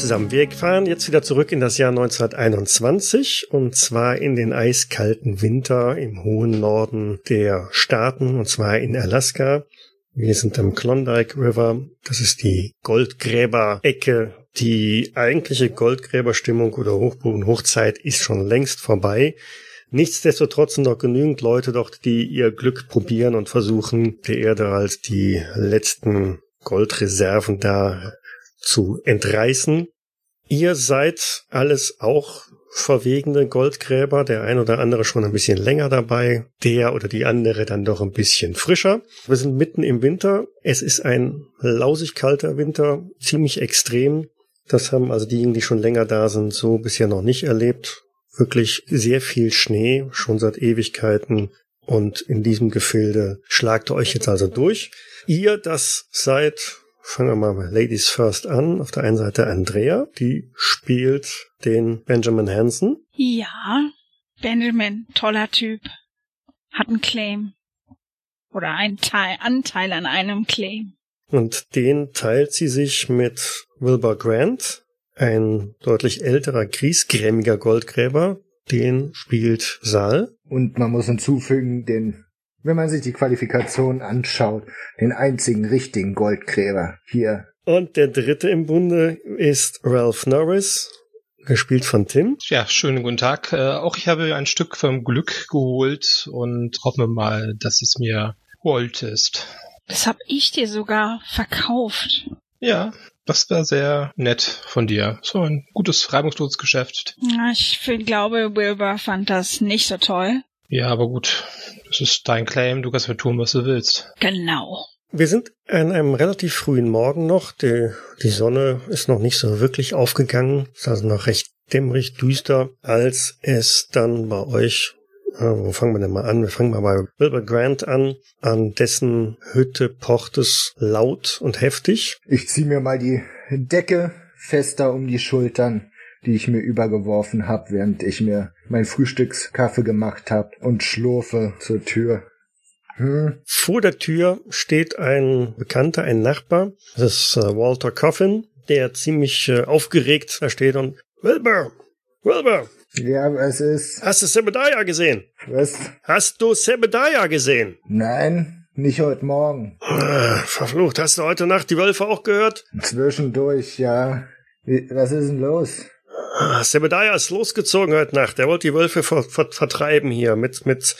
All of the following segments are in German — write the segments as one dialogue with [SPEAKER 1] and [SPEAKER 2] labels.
[SPEAKER 1] Zusammen, wir fahren jetzt wieder zurück in das Jahr 1921 und zwar in den eiskalten Winter im hohen Norden der Staaten und zwar in Alaska. Wir sind am Klondike River, das ist die Goldgräber-Ecke. Die eigentliche Goldgräberstimmung oder Hochzeit ist schon längst vorbei. Nichtsdestotrotz sind noch genügend Leute dort, die ihr Glück probieren und versuchen, der Erde als die letzten Goldreserven da zu entreißen. Ihr seid alles auch verwegene Goldgräber, der ein oder andere schon ein bisschen länger dabei, der oder die andere dann doch ein bisschen frischer. Wir sind mitten im Winter. Es ist ein lausig kalter Winter, ziemlich extrem. Das haben also diejenigen, die schon länger da sind, so bisher noch nicht erlebt. Wirklich sehr viel Schnee, schon seit Ewigkeiten. Und in diesem Gefilde schlagt ihr euch jetzt also durch. Ihr, das seid Fangen wir mal Ladies First an. Auf der einen Seite Andrea, die spielt den Benjamin Hansen.
[SPEAKER 2] Ja, Benjamin, toller Typ. Hat einen Claim. Oder einen Teil, Anteil an einem Claim.
[SPEAKER 1] Und den teilt sie sich mit Wilbur Grant, ein deutlich älterer, griesgrämiger Goldgräber. Den spielt Saal.
[SPEAKER 3] Und man muss hinzufügen, den wenn man sich die Qualifikation anschaut, den einzigen richtigen Goldgräber hier.
[SPEAKER 1] Und der dritte im Bunde ist Ralph Norris, gespielt von Tim.
[SPEAKER 4] Ja, schönen guten Tag. Äh, auch ich habe ein Stück vom Glück geholt und hoffe mal, dass es mir Gold ist.
[SPEAKER 2] Das hab ich dir sogar verkauft.
[SPEAKER 4] Ja, das war sehr nett von dir. So ein gutes, reibungsloses Geschäft.
[SPEAKER 2] Ich glaube, Wilbur fand das nicht so toll.
[SPEAKER 4] Ja, aber gut. Das ist dein Claim. Du kannst mir tun, was du willst.
[SPEAKER 2] Genau.
[SPEAKER 1] Wir sind an einem relativ frühen Morgen noch. Die, die Sonne ist noch nicht so wirklich aufgegangen. Es ist also noch recht dämmerig, düster, als es dann bei euch äh, wo fangen wir denn mal an? Wir fangen mal bei Wilbur Grant an. An dessen Hütte pocht es laut und heftig.
[SPEAKER 3] Ich zieh mir mal die Decke fester um die Schultern die ich mir übergeworfen habe, während ich mir mein Frühstückskaffee gemacht habe und schlurfe zur Tür.
[SPEAKER 1] Hm. Vor der Tür steht ein Bekannter, ein Nachbar. Das ist äh, Walter Coffin, der ziemlich äh, aufgeregt da steht und Wilbur, Wilbur.
[SPEAKER 3] Ja, was ist?
[SPEAKER 1] Hast du Sebediah gesehen?
[SPEAKER 3] Was?
[SPEAKER 1] Hast du Sebediah gesehen?
[SPEAKER 3] Nein, nicht heute Morgen.
[SPEAKER 1] Äh, verflucht, hast du heute Nacht die Wölfe auch gehört?
[SPEAKER 3] Zwischendurch, ja. Was ist denn los?
[SPEAKER 1] Sebediah ist losgezogen heute Nacht. Er wollte die Wölfe ver ver vertreiben hier mit, mit,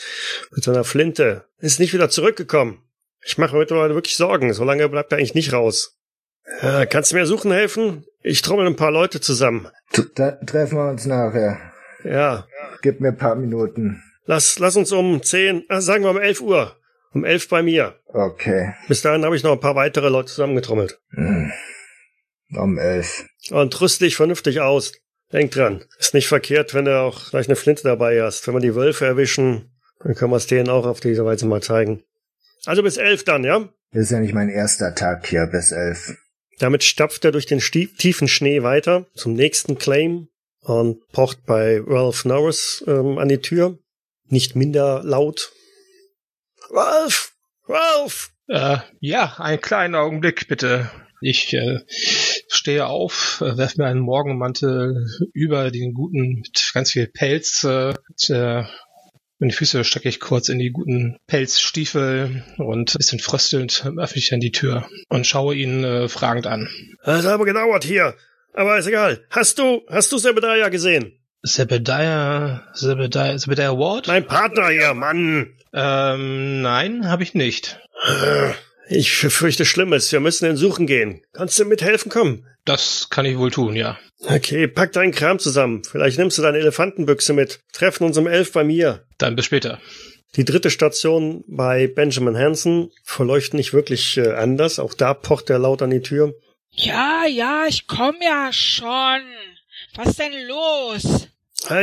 [SPEAKER 1] mit seiner Flinte. Ist nicht wieder zurückgekommen. Ich mache mir mittlerweile wirklich Sorgen. So lange bleibt er eigentlich nicht raus. Ja, kannst du mir suchen helfen? Ich trommel ein paar Leute zusammen.
[SPEAKER 3] Da treffen wir uns nachher.
[SPEAKER 1] Ja.
[SPEAKER 3] Gib mir ein paar Minuten.
[SPEAKER 1] Lass, lass uns um zehn, ah, sagen wir um elf Uhr. Um elf bei mir.
[SPEAKER 3] Okay.
[SPEAKER 1] Bis dahin habe ich noch ein paar weitere Leute zusammengetrommelt.
[SPEAKER 3] Hm. Um elf.
[SPEAKER 1] Und rüst dich vernünftig aus. Denk dran, ist nicht verkehrt, wenn du auch gleich eine Flinte dabei hast. Wenn wir die Wölfe erwischen, dann können wir es denen auch auf diese Weise mal zeigen. Also bis elf dann, ja?
[SPEAKER 3] Das ist ja nicht mein erster Tag hier, bis elf.
[SPEAKER 1] Damit stapft er durch den tiefen Schnee weiter zum nächsten Claim und pocht bei Ralph Norris ähm, an die Tür. Nicht minder laut. Ralph! Ralph!
[SPEAKER 4] Äh, ja, einen kleinen Augenblick bitte. Ich äh, stehe auf, äh, werfe mir einen Morgenmantel über den guten mit ganz viel Pelz. Äh, äh, meine Füße stecke ich kurz in die guten Pelzstiefel und ein bisschen fröstelnd öffne ich dann die Tür und schaue ihn äh, fragend an.
[SPEAKER 1] Das hat aber gedauert hier. Aber ist egal. Hast du, hast du Sebediah gesehen?
[SPEAKER 4] Sebediah, Sebediah, Sebediah Ward?
[SPEAKER 1] Mein Partner hier, Mann.
[SPEAKER 4] Ähm, nein, habe ich nicht.
[SPEAKER 1] Ich fürchte Schlimmes. Wir müssen ihn suchen gehen. Kannst du mithelfen kommen?
[SPEAKER 4] Das kann ich wohl tun, ja.
[SPEAKER 1] Okay, pack deinen Kram zusammen. Vielleicht nimmst du deine Elefantenbüchse mit. Treffen uns um elf bei mir.
[SPEAKER 4] Dann bis später.
[SPEAKER 1] Die dritte Station bei Benjamin Hansen verläuft nicht wirklich äh, anders. Auch da pocht er laut an die Tür.
[SPEAKER 2] Ja, ja, ich komm ja schon. Was denn los?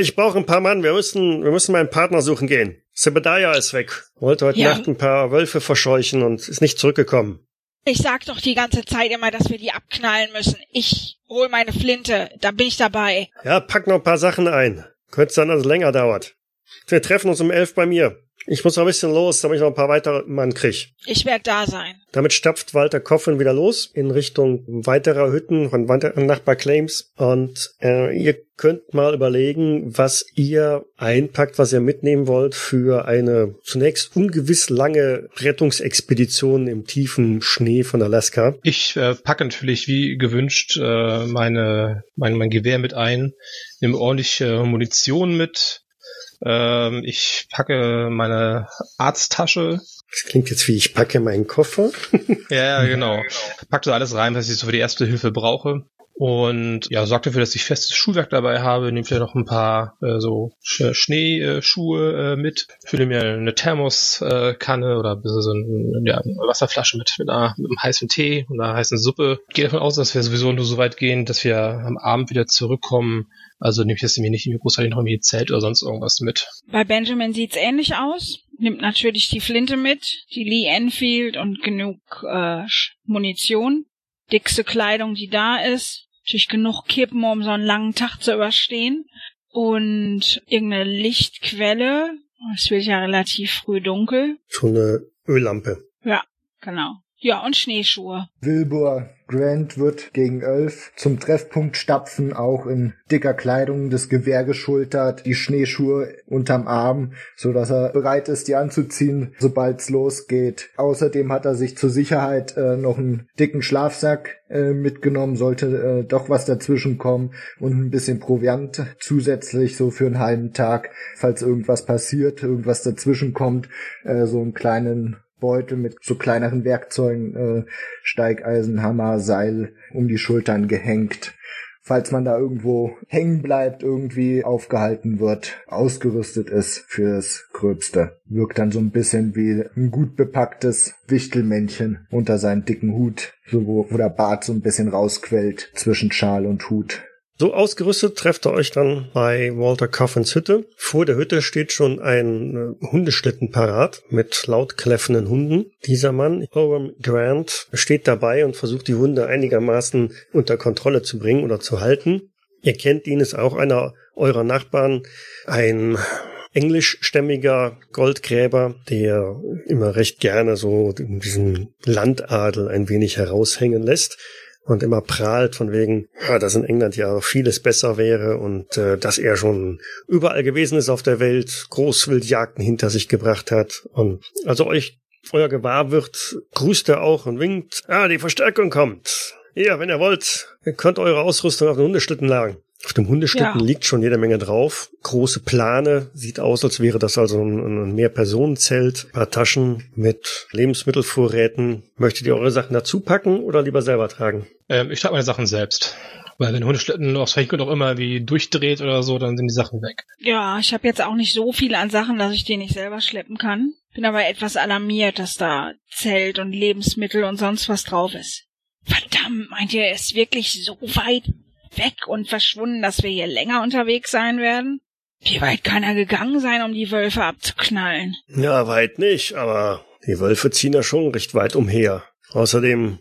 [SPEAKER 1] Ich brauche ein paar Mann. Wir müssen, wir müssen meinen Partner suchen gehen. Sebediah ist weg. Wollte heute ja. Nacht ein paar Wölfe verscheuchen und ist nicht zurückgekommen.
[SPEAKER 2] Ich sag doch die ganze Zeit immer, dass wir die abknallen müssen. Ich hol meine Flinte, da bin ich dabei.
[SPEAKER 1] Ja, pack noch ein paar Sachen ein. Könnte sein, dass es länger dauert. Wir treffen uns um elf bei mir. Ich muss noch ein bisschen los, damit ich noch ein paar weitere Mann krieg.
[SPEAKER 2] Ich werde da sein.
[SPEAKER 1] Damit stapft Walter Coffin wieder los in Richtung weiterer Hütten von weiteren Nachbarclaims und äh, ihr könnt mal überlegen, was ihr einpackt, was ihr mitnehmen wollt für eine zunächst ungewiss lange Rettungsexpedition im tiefen Schnee von Alaska.
[SPEAKER 4] Ich äh, packe natürlich wie gewünscht äh, meine, mein, mein Gewehr mit ein, nehme ordentliche Munition mit, ähm, ich packe meine Arzttasche.
[SPEAKER 1] Das klingt jetzt wie ich packe meinen Koffer.
[SPEAKER 4] ja, genau. Pack so alles rein, was ich so für die erste Hilfe brauche. Und ja, sorgt dafür, dass ich festes Schuhwerk dabei habe. Nehme vielleicht noch ein paar äh, so Sch Schneeschuhe äh, mit. Fülle mir eine Thermoskanne äh, oder so eine, ja, eine Wasserflasche mit, mit, einer, mit einem heißen Tee und einer heißen Suppe. Gehe davon aus, dass wir sowieso nur so weit gehen, dass wir am Abend wieder zurückkommen also nehme ich jetzt mir nicht großartig noch irgendwie Zelt oder sonst irgendwas mit.
[SPEAKER 2] Bei Benjamin sieht's ähnlich aus. Nimmt natürlich die Flinte mit, die Lee Enfield und genug äh, Munition. Dickste Kleidung, die da ist. Natürlich genug Kippen, um so einen langen Tag zu überstehen. Und irgendeine Lichtquelle. Es wird ja relativ früh dunkel.
[SPEAKER 1] So eine Öllampe.
[SPEAKER 2] Ja, genau. Ja, und Schneeschuhe.
[SPEAKER 3] Wilbur Grant wird gegen Elf zum Treffpunkt stapfen, auch in dicker Kleidung, das Gewehr geschultert, die Schneeschuhe unterm Arm, so dass er bereit ist, die anzuziehen, sobald's losgeht. Außerdem hat er sich zur Sicherheit äh, noch einen dicken Schlafsack äh, mitgenommen, sollte äh, doch was dazwischen kommen und ein bisschen Proviant zusätzlich so für einen halben Tag, falls irgendwas passiert, irgendwas dazwischen kommt, äh, so einen kleinen Beutel mit so kleineren Werkzeugen, äh, Steigeisen, Hammer, Seil um die Schultern gehängt. Falls man da irgendwo hängen bleibt, irgendwie aufgehalten wird, ausgerüstet ist fürs Gröbste. Wirkt dann so ein bisschen wie ein gut bepacktes Wichtelmännchen unter seinen dicken Hut, so wo, wo der Bart so ein bisschen rausquellt zwischen Schal und Hut.
[SPEAKER 1] So ausgerüstet trefft ihr euch dann bei Walter Coffins Hütte. Vor der Hütte steht schon ein äh, Hundeschlitten parat mit laut kläffenden Hunden. Dieser Mann, Owen Grant, steht dabei und versucht die Hunde einigermaßen unter Kontrolle zu bringen oder zu halten. Ihr kennt ihn, ist auch einer eurer Nachbarn, ein englischstämmiger Goldgräber, der immer recht gerne so diesen Landadel ein wenig heraushängen lässt und immer prahlt von wegen, ja, dass in England ja vieles besser wäre und äh, dass er schon überall gewesen ist auf der Welt, Großwildjagden hinter sich gebracht hat und also euch euer Gewahr wird, grüßt er auch und winkt, ah, die Verstärkung kommt. Ja, wenn ihr wollt, ihr könnt eure Ausrüstung auf den Hundeschlitten lagen. Auf dem Hundeschlitten ja. liegt schon jede Menge drauf. Große Plane. Sieht aus, als wäre das also ein, ein Mehrpersonenzelt. Ein paar Taschen mit Lebensmittelvorräten. Möchtet ihr eure Sachen dazu packen oder lieber selber tragen?
[SPEAKER 4] Ähm, ich trage meine Sachen selbst. Weil wenn Hundeschlitten aufs Feld auch immer wie durchdreht oder so, dann sind die Sachen weg.
[SPEAKER 2] Ja, ich habe jetzt auch nicht so viel an Sachen, dass ich die nicht selber schleppen kann. Bin aber etwas alarmiert, dass da Zelt und Lebensmittel und sonst was drauf ist. Verdammt, meint ihr, er ist wirklich so weit weg und verschwunden, dass wir hier länger unterwegs sein werden? Wie weit kann er gegangen sein, um die Wölfe abzuknallen?
[SPEAKER 1] Ja, weit nicht, aber die Wölfe ziehen ja schon recht weit umher. Außerdem,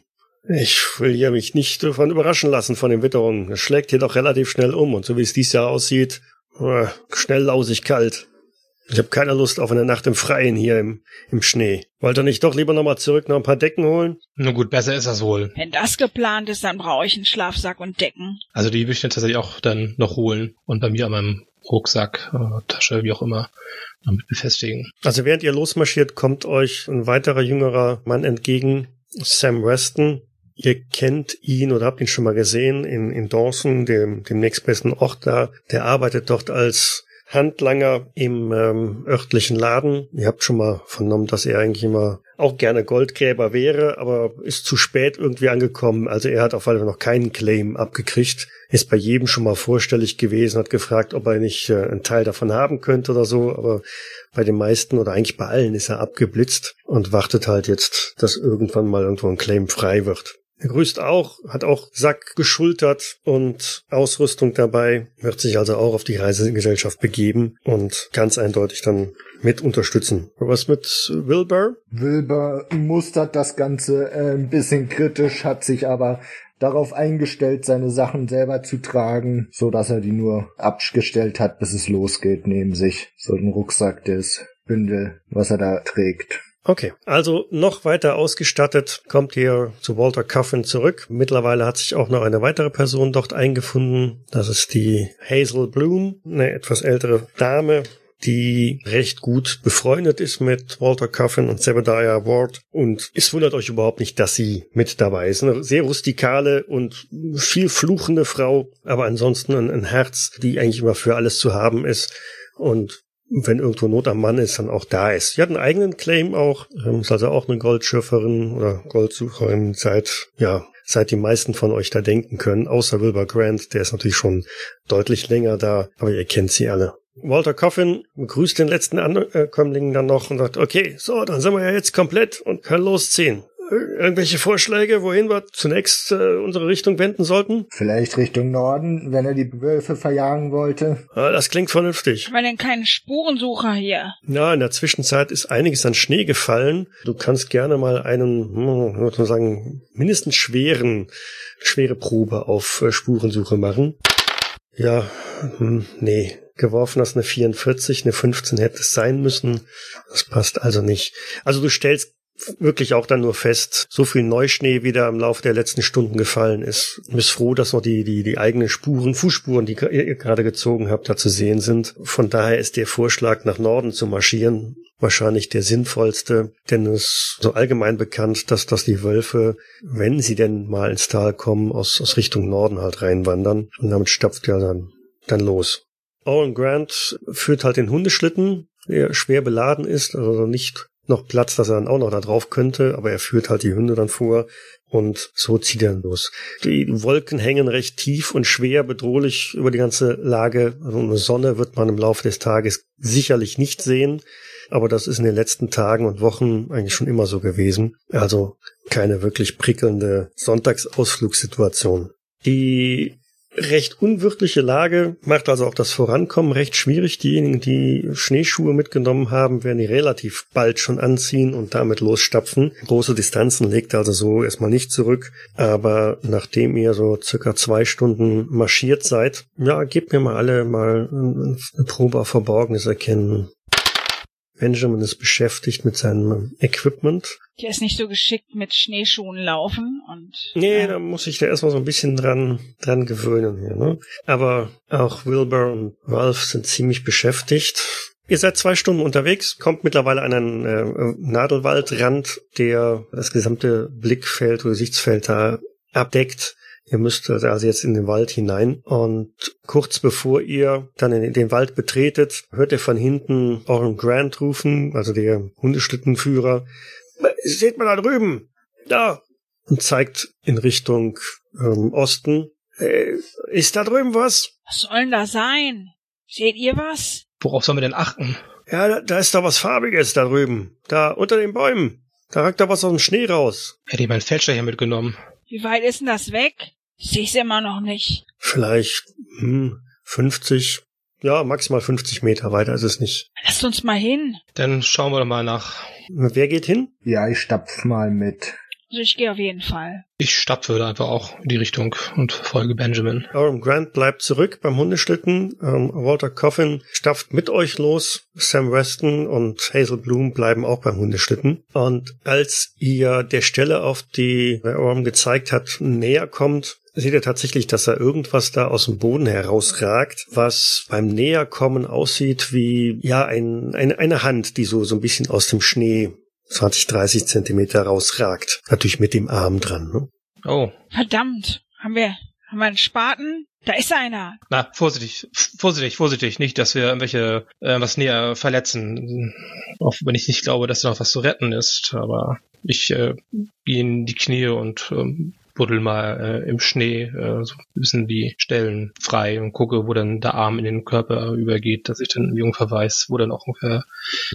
[SPEAKER 1] ich will ja mich nicht davon überraschen lassen von den Witterungen. Es schlägt hier doch relativ schnell um und so wie es dies Jahr aussieht, äh, schnell lausig kalt. Ich habe keine Lust auf eine Nacht im Freien hier im, im Schnee. Wollt ihr nicht doch lieber nochmal zurück noch ein paar Decken holen?
[SPEAKER 4] Na gut, besser ist das wohl.
[SPEAKER 2] Wenn das geplant ist, dann brauche ich einen Schlafsack und Decken.
[SPEAKER 4] Also die will ich tatsächlich auch dann noch holen und bei mir an meinem Rucksack, äh, Tasche, wie auch immer, damit befestigen.
[SPEAKER 1] Also während ihr losmarschiert, kommt euch ein weiterer jüngerer Mann entgegen, Sam Weston. Ihr kennt ihn oder habt ihn schon mal gesehen in, in Dawson, dem, dem nächstbesten Ort da. Der arbeitet dort als Handlanger im ähm, örtlichen Laden. Ihr habt schon mal vernommen, dass er eigentlich immer auch gerne Goldgräber wäre, aber ist zu spät irgendwie angekommen. Also er hat auf jeden Fall noch keinen Claim abgekriegt. Ist bei jedem schon mal vorstellig gewesen, hat gefragt, ob er nicht äh, einen Teil davon haben könnte oder so, aber bei den meisten oder eigentlich bei allen ist er abgeblitzt und wartet halt jetzt, dass irgendwann mal irgendwo ein Claim frei wird. Er grüßt auch, hat auch Sack geschultert und Ausrüstung dabei, wird sich also auch auf die Reisegesellschaft begeben und ganz eindeutig dann mit unterstützen. Was mit Wilbur?
[SPEAKER 3] Wilbur mustert das Ganze äh, ein bisschen kritisch, hat sich aber darauf eingestellt, seine Sachen selber zu tragen, so dass er die nur abgestellt hat, bis es losgeht neben sich. So ein Rucksack, das Bündel, was er da trägt.
[SPEAKER 1] Okay, also noch weiter ausgestattet kommt ihr zu Walter Coffin zurück. Mittlerweile hat sich auch noch eine weitere Person dort eingefunden. Das ist die Hazel Bloom, eine etwas ältere Dame, die recht gut befreundet ist mit Walter Coffin und Zebediah Ward. Und es wundert euch überhaupt nicht, dass sie mit dabei ist. Eine sehr rustikale und viel fluchende Frau, aber ansonsten ein, ein Herz, die eigentlich immer für alles zu haben ist. Und wenn irgendwo Not am Mann ist, dann auch da ist. Sie hat einen eigenen Claim auch, ähm, ist also auch eine Goldschürferin oder Goldsucherin seit, ja, seit die meisten von euch da denken können, außer Wilbur Grant, der ist natürlich schon deutlich länger da, aber ihr kennt sie alle. Walter Coffin begrüßt den letzten Ankömmling dann noch und sagt, okay, so, dann sind wir ja jetzt komplett und können losziehen. Irgendwelche Vorschläge, wohin wir zunächst äh, unsere Richtung wenden sollten?
[SPEAKER 3] Vielleicht Richtung Norden, wenn er die Wölfe verjagen wollte.
[SPEAKER 1] Ja, das klingt vernünftig.
[SPEAKER 2] Haben wir denn keinen Spurensucher hier?
[SPEAKER 1] Ja, in der Zwischenzeit ist einiges an Schnee gefallen. Du kannst gerne mal einen, hm, sagen, mindestens schweren, schwere Probe auf äh, Spurensuche machen. Ja, hm, nee. Geworfen hast eine 44, eine 15 hätte es sein müssen. Das passt also nicht. Also du stellst wirklich auch dann nur fest, so viel Neuschnee wieder im Laufe der letzten Stunden gefallen ist. Du bist froh, dass noch die, die, die eigenen Spuren, Fußspuren, die ihr gerade gezogen habt, da zu sehen sind. Von daher ist der Vorschlag, nach Norden zu marschieren, wahrscheinlich der sinnvollste, denn es ist so allgemein bekannt, dass, dass die Wölfe, wenn sie denn mal ins Tal kommen, aus, aus Richtung Norden halt reinwandern. Und damit stapft ja dann, dann los. Owen Grant führt halt den Hundeschlitten, der schwer beladen ist, also nicht noch Platz, dass er dann auch noch da drauf könnte, aber er führt halt die Hunde dann vor und so zieht er los. Die Wolken hängen recht tief und schwer bedrohlich über die ganze Lage. Also eine Sonne wird man im Laufe des Tages sicherlich nicht sehen, aber das ist in den letzten Tagen und Wochen eigentlich schon immer so gewesen. Also keine wirklich prickelnde Sonntagsausflugssituation. Die recht unwirtliche Lage macht also auch das Vorankommen recht schwierig. Diejenigen, die Schneeschuhe mitgenommen haben, werden die relativ bald schon anziehen und damit losstapfen. Große Distanzen legt also so erstmal nicht zurück. Aber nachdem ihr so circa zwei Stunden marschiert seid, ja, gebt mir mal alle mal eine Probe auf Verborgenes erkennen. Benjamin ist beschäftigt mit seinem Equipment.
[SPEAKER 2] Der ist nicht so geschickt mit Schneeschuhen laufen und.
[SPEAKER 1] Nee, äh, da muss ich da erstmal so ein bisschen dran, dran gewöhnen hier, ne? Aber auch Wilbur und Ralph sind ziemlich beschäftigt. Ihr seid zwei Stunden unterwegs, kommt mittlerweile an einen äh, Nadelwaldrand, der das gesamte Blickfeld oder Gesichtsfeld da abdeckt. Ihr müsst also jetzt in den Wald hinein und kurz bevor ihr dann in den Wald betretet, hört ihr von hinten euren Grant rufen, also der Hundeschlittenführer. Seht mal da drüben, da und zeigt in Richtung ähm, Osten. Äh, ist da drüben was?
[SPEAKER 2] Was soll denn da sein? Seht ihr was?
[SPEAKER 4] Worauf sollen wir denn achten?
[SPEAKER 1] Ja, da, da ist doch was Farbiges da drüben. Da unter den Bäumen. Da ragt da was aus dem Schnee raus.
[SPEAKER 4] Hätte ich meinen Fälscher hier mitgenommen.
[SPEAKER 2] Wie weit ist denn das weg? Ich seh's immer noch nicht.
[SPEAKER 1] Vielleicht hm, 50, ja, maximal 50 Meter weiter ist es nicht.
[SPEAKER 2] Lasst uns mal hin.
[SPEAKER 4] Dann schauen wir doch mal nach.
[SPEAKER 1] Wer geht hin?
[SPEAKER 3] Ja, ich stapf mal mit.
[SPEAKER 2] Also ich gehe auf jeden Fall.
[SPEAKER 4] Ich stapfe da einfach auch in die Richtung und folge Benjamin.
[SPEAKER 1] Oram Grant bleibt zurück beim Hundeschlitten. Ähm, Walter Coffin stapft mit euch los. Sam Weston und Hazel Bloom bleiben auch beim Hundeschlitten. Und als ihr der Stelle, auf die Oram gezeigt hat, näher kommt, seht ihr tatsächlich, dass da irgendwas da aus dem Boden herausragt, was beim Näherkommen aussieht wie, ja, ein, eine, eine Hand, die so, so ein bisschen aus dem Schnee 20, 30 Zentimeter rausragt. Natürlich mit dem Arm dran. Ne?
[SPEAKER 4] Oh.
[SPEAKER 2] Verdammt. Haben wir, haben wir einen Spaten? Da ist einer.
[SPEAKER 4] Na, vorsichtig, vorsichtig, vorsichtig. Nicht, dass wir irgendwelche, äh, was näher verletzen. Auch wenn ich nicht glaube, dass da noch was zu retten ist. Aber ich äh, gehe in die Knie und ähm, buddel mal äh, im Schnee äh, so ein bisschen die Stellen frei und gucke, wo dann der Arm in den Körper übergeht, dass ich dann ungefähr weiß, wo dann auch ungefähr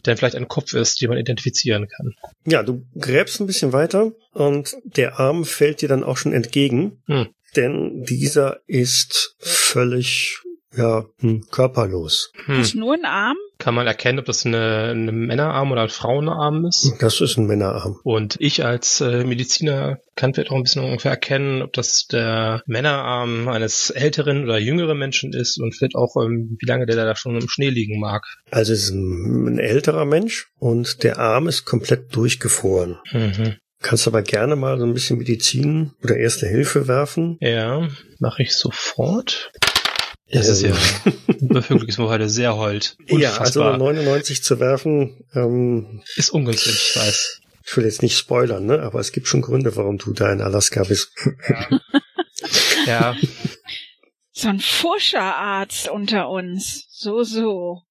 [SPEAKER 4] dann vielleicht ein Kopf ist, den man identifizieren kann.
[SPEAKER 1] Ja, du gräbst ein bisschen weiter und der Arm fällt dir dann auch schon entgegen,
[SPEAKER 4] Hm.
[SPEAKER 1] denn dieser ist völlig ja, hm, körperlos.
[SPEAKER 4] Hm.
[SPEAKER 2] Hast nur einen Arm?
[SPEAKER 4] Kann man erkennen, ob das eine, eine Männerarm oder ein Frauenarm ist?
[SPEAKER 1] Das ist ein Männerarm.
[SPEAKER 4] Und ich als äh, Mediziner kann vielleicht auch ein bisschen ungefähr erkennen, ob das der Männerarm eines älteren oder jüngeren Menschen ist und vielleicht auch, ähm, wie lange der da schon im Schnee liegen mag.
[SPEAKER 1] Also es ist ein, ein älterer Mensch und der Arm ist komplett durchgefroren.
[SPEAKER 4] Mhm.
[SPEAKER 1] Kannst aber gerne mal so ein bisschen Medizin oder Erste Hilfe werfen.
[SPEAKER 4] Ja, mache ich sofort. Das ist ja wirklich ist mir heute sehr hold.
[SPEAKER 1] Ja, also 99 zu werfen ähm,
[SPEAKER 4] ist ungünstig, ich weiß.
[SPEAKER 1] Ich will jetzt nicht spoilern, ne? Aber es gibt schon Gründe, warum du da in Alaska bist.
[SPEAKER 4] Ja. ja.
[SPEAKER 2] So ein Forscherarzt unter uns. So, so.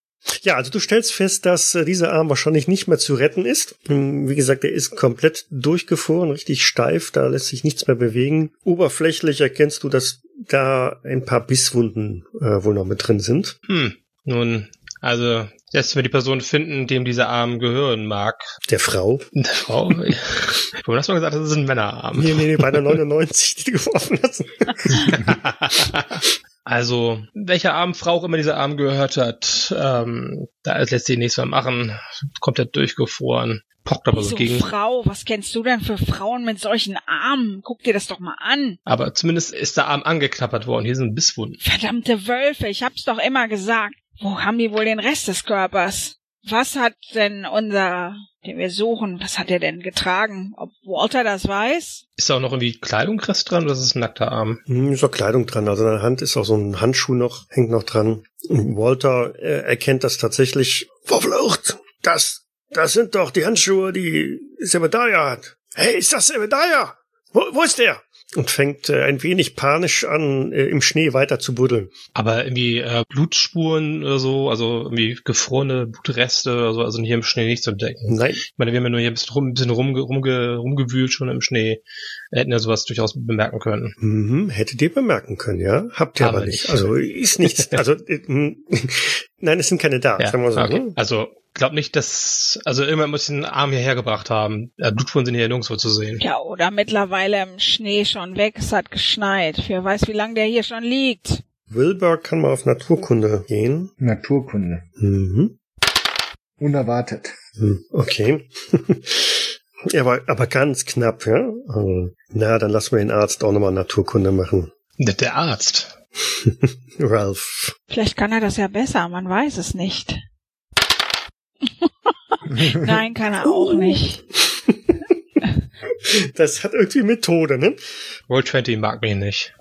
[SPEAKER 1] Ja, also du stellst fest, dass äh, dieser Arm wahrscheinlich nicht mehr zu retten ist. Hm, Wie gesagt, er ist komplett durchgefroren, richtig steif, da lässt sich nichts mehr bewegen. Oberflächlich erkennst du, dass da ein paar Bisswunden äh, wohl noch mit drin sind.
[SPEAKER 4] Hm. Nun, also lässt mir die Person finden, dem dieser Arm gehören mag.
[SPEAKER 1] Der Frau.
[SPEAKER 4] Der Frau? Du hast mal gesagt, das ist ein Männerarm.
[SPEAKER 1] Nee, nee, nee, bei der 99, die du geworfen hast.
[SPEAKER 4] Also, welcher Arm Frau auch immer dieser Arm gehört hat, ähm, da lässt sich nichts mehr machen, kommt er durchgefroren, pockt aber so
[SPEAKER 2] Wieso
[SPEAKER 4] gegen.
[SPEAKER 2] Frau, was kennst du denn für Frauen mit solchen Armen? Guck dir das doch mal an.
[SPEAKER 4] Aber zumindest ist der Arm angeknabbert worden. Hier sind Bisswunden.
[SPEAKER 2] Verdammte Wölfe, ich hab's doch immer gesagt. Wo haben die wohl den Rest des Körpers? Was hat denn unser, den wir suchen, was hat er denn getragen? Ob Walter das weiß?
[SPEAKER 4] Ist da auch noch irgendwie Kleidungrest dran oder ist es ein nackter Arm?
[SPEAKER 1] Hm, Ist auch Kleidung dran. Also an der Hand ist auch so ein Handschuh noch, hängt noch dran. Und Walter äh, erkennt das tatsächlich. Verflucht! Das, das sind doch die Handschuhe, die Sebediah hat. Hey, ist das Sebediah? Wo, wo ist der? Und fängt äh, ein wenig panisch an, äh, im Schnee weiter zu buddeln.
[SPEAKER 4] Aber irgendwie äh, Blutspuren oder so, also irgendwie gefrorene Blutreste oder so, also hier im Schnee nicht zu entdecken.
[SPEAKER 1] Nein,
[SPEAKER 4] Ich meine, wir haben ja nur hier ein bisschen, rum, ein bisschen rumge, rumge, rumgewühlt schon im Schnee. Hätten ja sowas durchaus bemerken können.
[SPEAKER 1] Mhm, hättet ihr bemerken können, ja? Habt ihr aber,
[SPEAKER 4] Aber
[SPEAKER 1] nicht.
[SPEAKER 4] nicht.
[SPEAKER 1] Also ist nichts. Also äh, nein, es sind keine da.
[SPEAKER 4] Ja,
[SPEAKER 1] sagen wir so.
[SPEAKER 4] okay.
[SPEAKER 1] ne?
[SPEAKER 4] Also glaub nicht, dass also irgendwann muss ich den Arm hierher gebracht haben. Äh, Blutspuren sind hier nirgendwo zu sehen.
[SPEAKER 2] Ja, oder mittlerweile im Schnee schon weg, es hat geschneit. Wer weiß, wie lange der hier schon liegt.
[SPEAKER 1] Wilbur kann mal auf Naturkunde gehen.
[SPEAKER 3] Naturkunde.
[SPEAKER 1] Mhm.
[SPEAKER 3] Unerwartet.
[SPEAKER 1] Hm, Okay. ja, aber, aber ganz knapp, ja? Also, na, dann lassen wir den Arzt auch nochmal Naturkunde machen.
[SPEAKER 4] Der, der Arzt.
[SPEAKER 1] Ralph.
[SPEAKER 2] Vielleicht kann er das ja besser, man weiß es nicht. Nein, kann er auch nicht.
[SPEAKER 1] Das hat irgendwie Methode, ne?
[SPEAKER 4] Roll 20 mag mich nicht.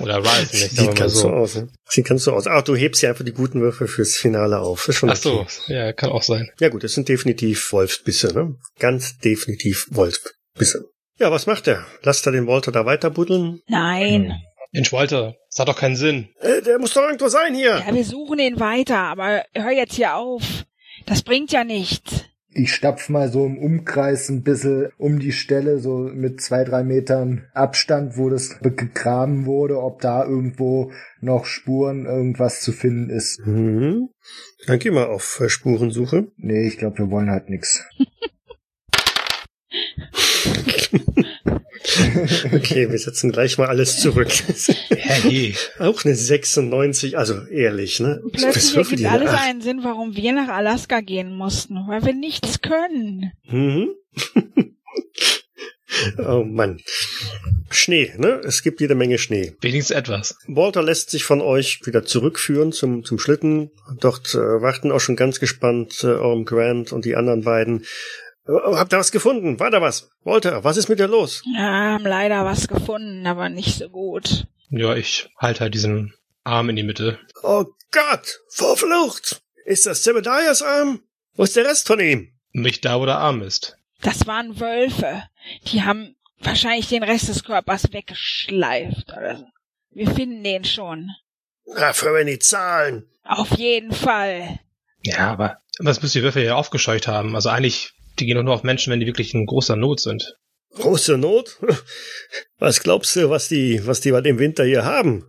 [SPEAKER 4] Oder Rise nicht,
[SPEAKER 1] Sieht
[SPEAKER 4] mal
[SPEAKER 1] ganz so
[SPEAKER 4] so.
[SPEAKER 1] aus, ne? Sieht ganz so aus. Ach, du hebst ja einfach die guten Würfe fürs Finale auf. Ist schon
[SPEAKER 4] Ach so,
[SPEAKER 1] okay.
[SPEAKER 4] ja, kann auch sein.
[SPEAKER 1] Ja gut, das sind definitiv Wolfsbisse, ne? Ganz definitiv Wolfsbisse. Ja, was macht er? Lasst er den Walter da weiter buddeln?
[SPEAKER 2] Nein.
[SPEAKER 4] Mensch, Walter, das hat doch keinen Sinn.
[SPEAKER 1] Äh, der muss doch irgendwo sein hier.
[SPEAKER 2] Ja, wir suchen ihn weiter, aber hör jetzt hier auf. Das bringt ja nichts.
[SPEAKER 3] Ich stapf mal so im Umkreis ein bisschen um die Stelle, so mit zwei, drei Metern Abstand, wo das gegraben wurde, ob da irgendwo noch Spuren, irgendwas zu finden ist.
[SPEAKER 1] Mhm. Dann geh mal auf äh, Spurensuche.
[SPEAKER 3] Nee, ich glaube, wir wollen halt nix.
[SPEAKER 1] Okay, wir setzen gleich mal alles zurück. Auch eine 96, also ehrlich, ne?
[SPEAKER 2] Plötzlich ergibt
[SPEAKER 1] die
[SPEAKER 2] alles
[SPEAKER 1] Acht?
[SPEAKER 2] einen Sinn, warum wir nach Alaska gehen mussten, weil wir nichts können.
[SPEAKER 1] Mhm. oh Mann. Schnee, ne? Es gibt jede Menge Schnee.
[SPEAKER 4] Wenigstens etwas.
[SPEAKER 1] Walter lässt sich von euch wieder zurückführen zum, zum Schlitten. Dort äh, warten auch schon ganz gespannt äh, Orm Grant und die anderen beiden. Äh, habt ihr was gefunden? War da was? Walter, was ist mit dir los?
[SPEAKER 2] Ja, haben leider was gefunden, aber nicht so gut.
[SPEAKER 4] Ja, ich halte halt diesen Arm in die Mitte.
[SPEAKER 1] Oh Gott, verflucht! Ist das Zebediahs Arm? Wo ist der Rest von ihm?
[SPEAKER 4] Nicht da, wo der Arm ist.
[SPEAKER 2] Das waren Wölfe. Die haben wahrscheinlich den Rest des Körpers weggeschleift oder so. Wir finden den schon.
[SPEAKER 1] Dafür wenn die Zahlen.
[SPEAKER 2] Auf jeden Fall.
[SPEAKER 4] Ja, aber was müssen die Würfel ja aufgescheucht haben? Also eigentlich, die gehen doch nur auf Menschen, wenn die wirklich in großer Not sind.
[SPEAKER 1] Große Not? Was glaubst du, was die, was die bei dem Winter hier haben?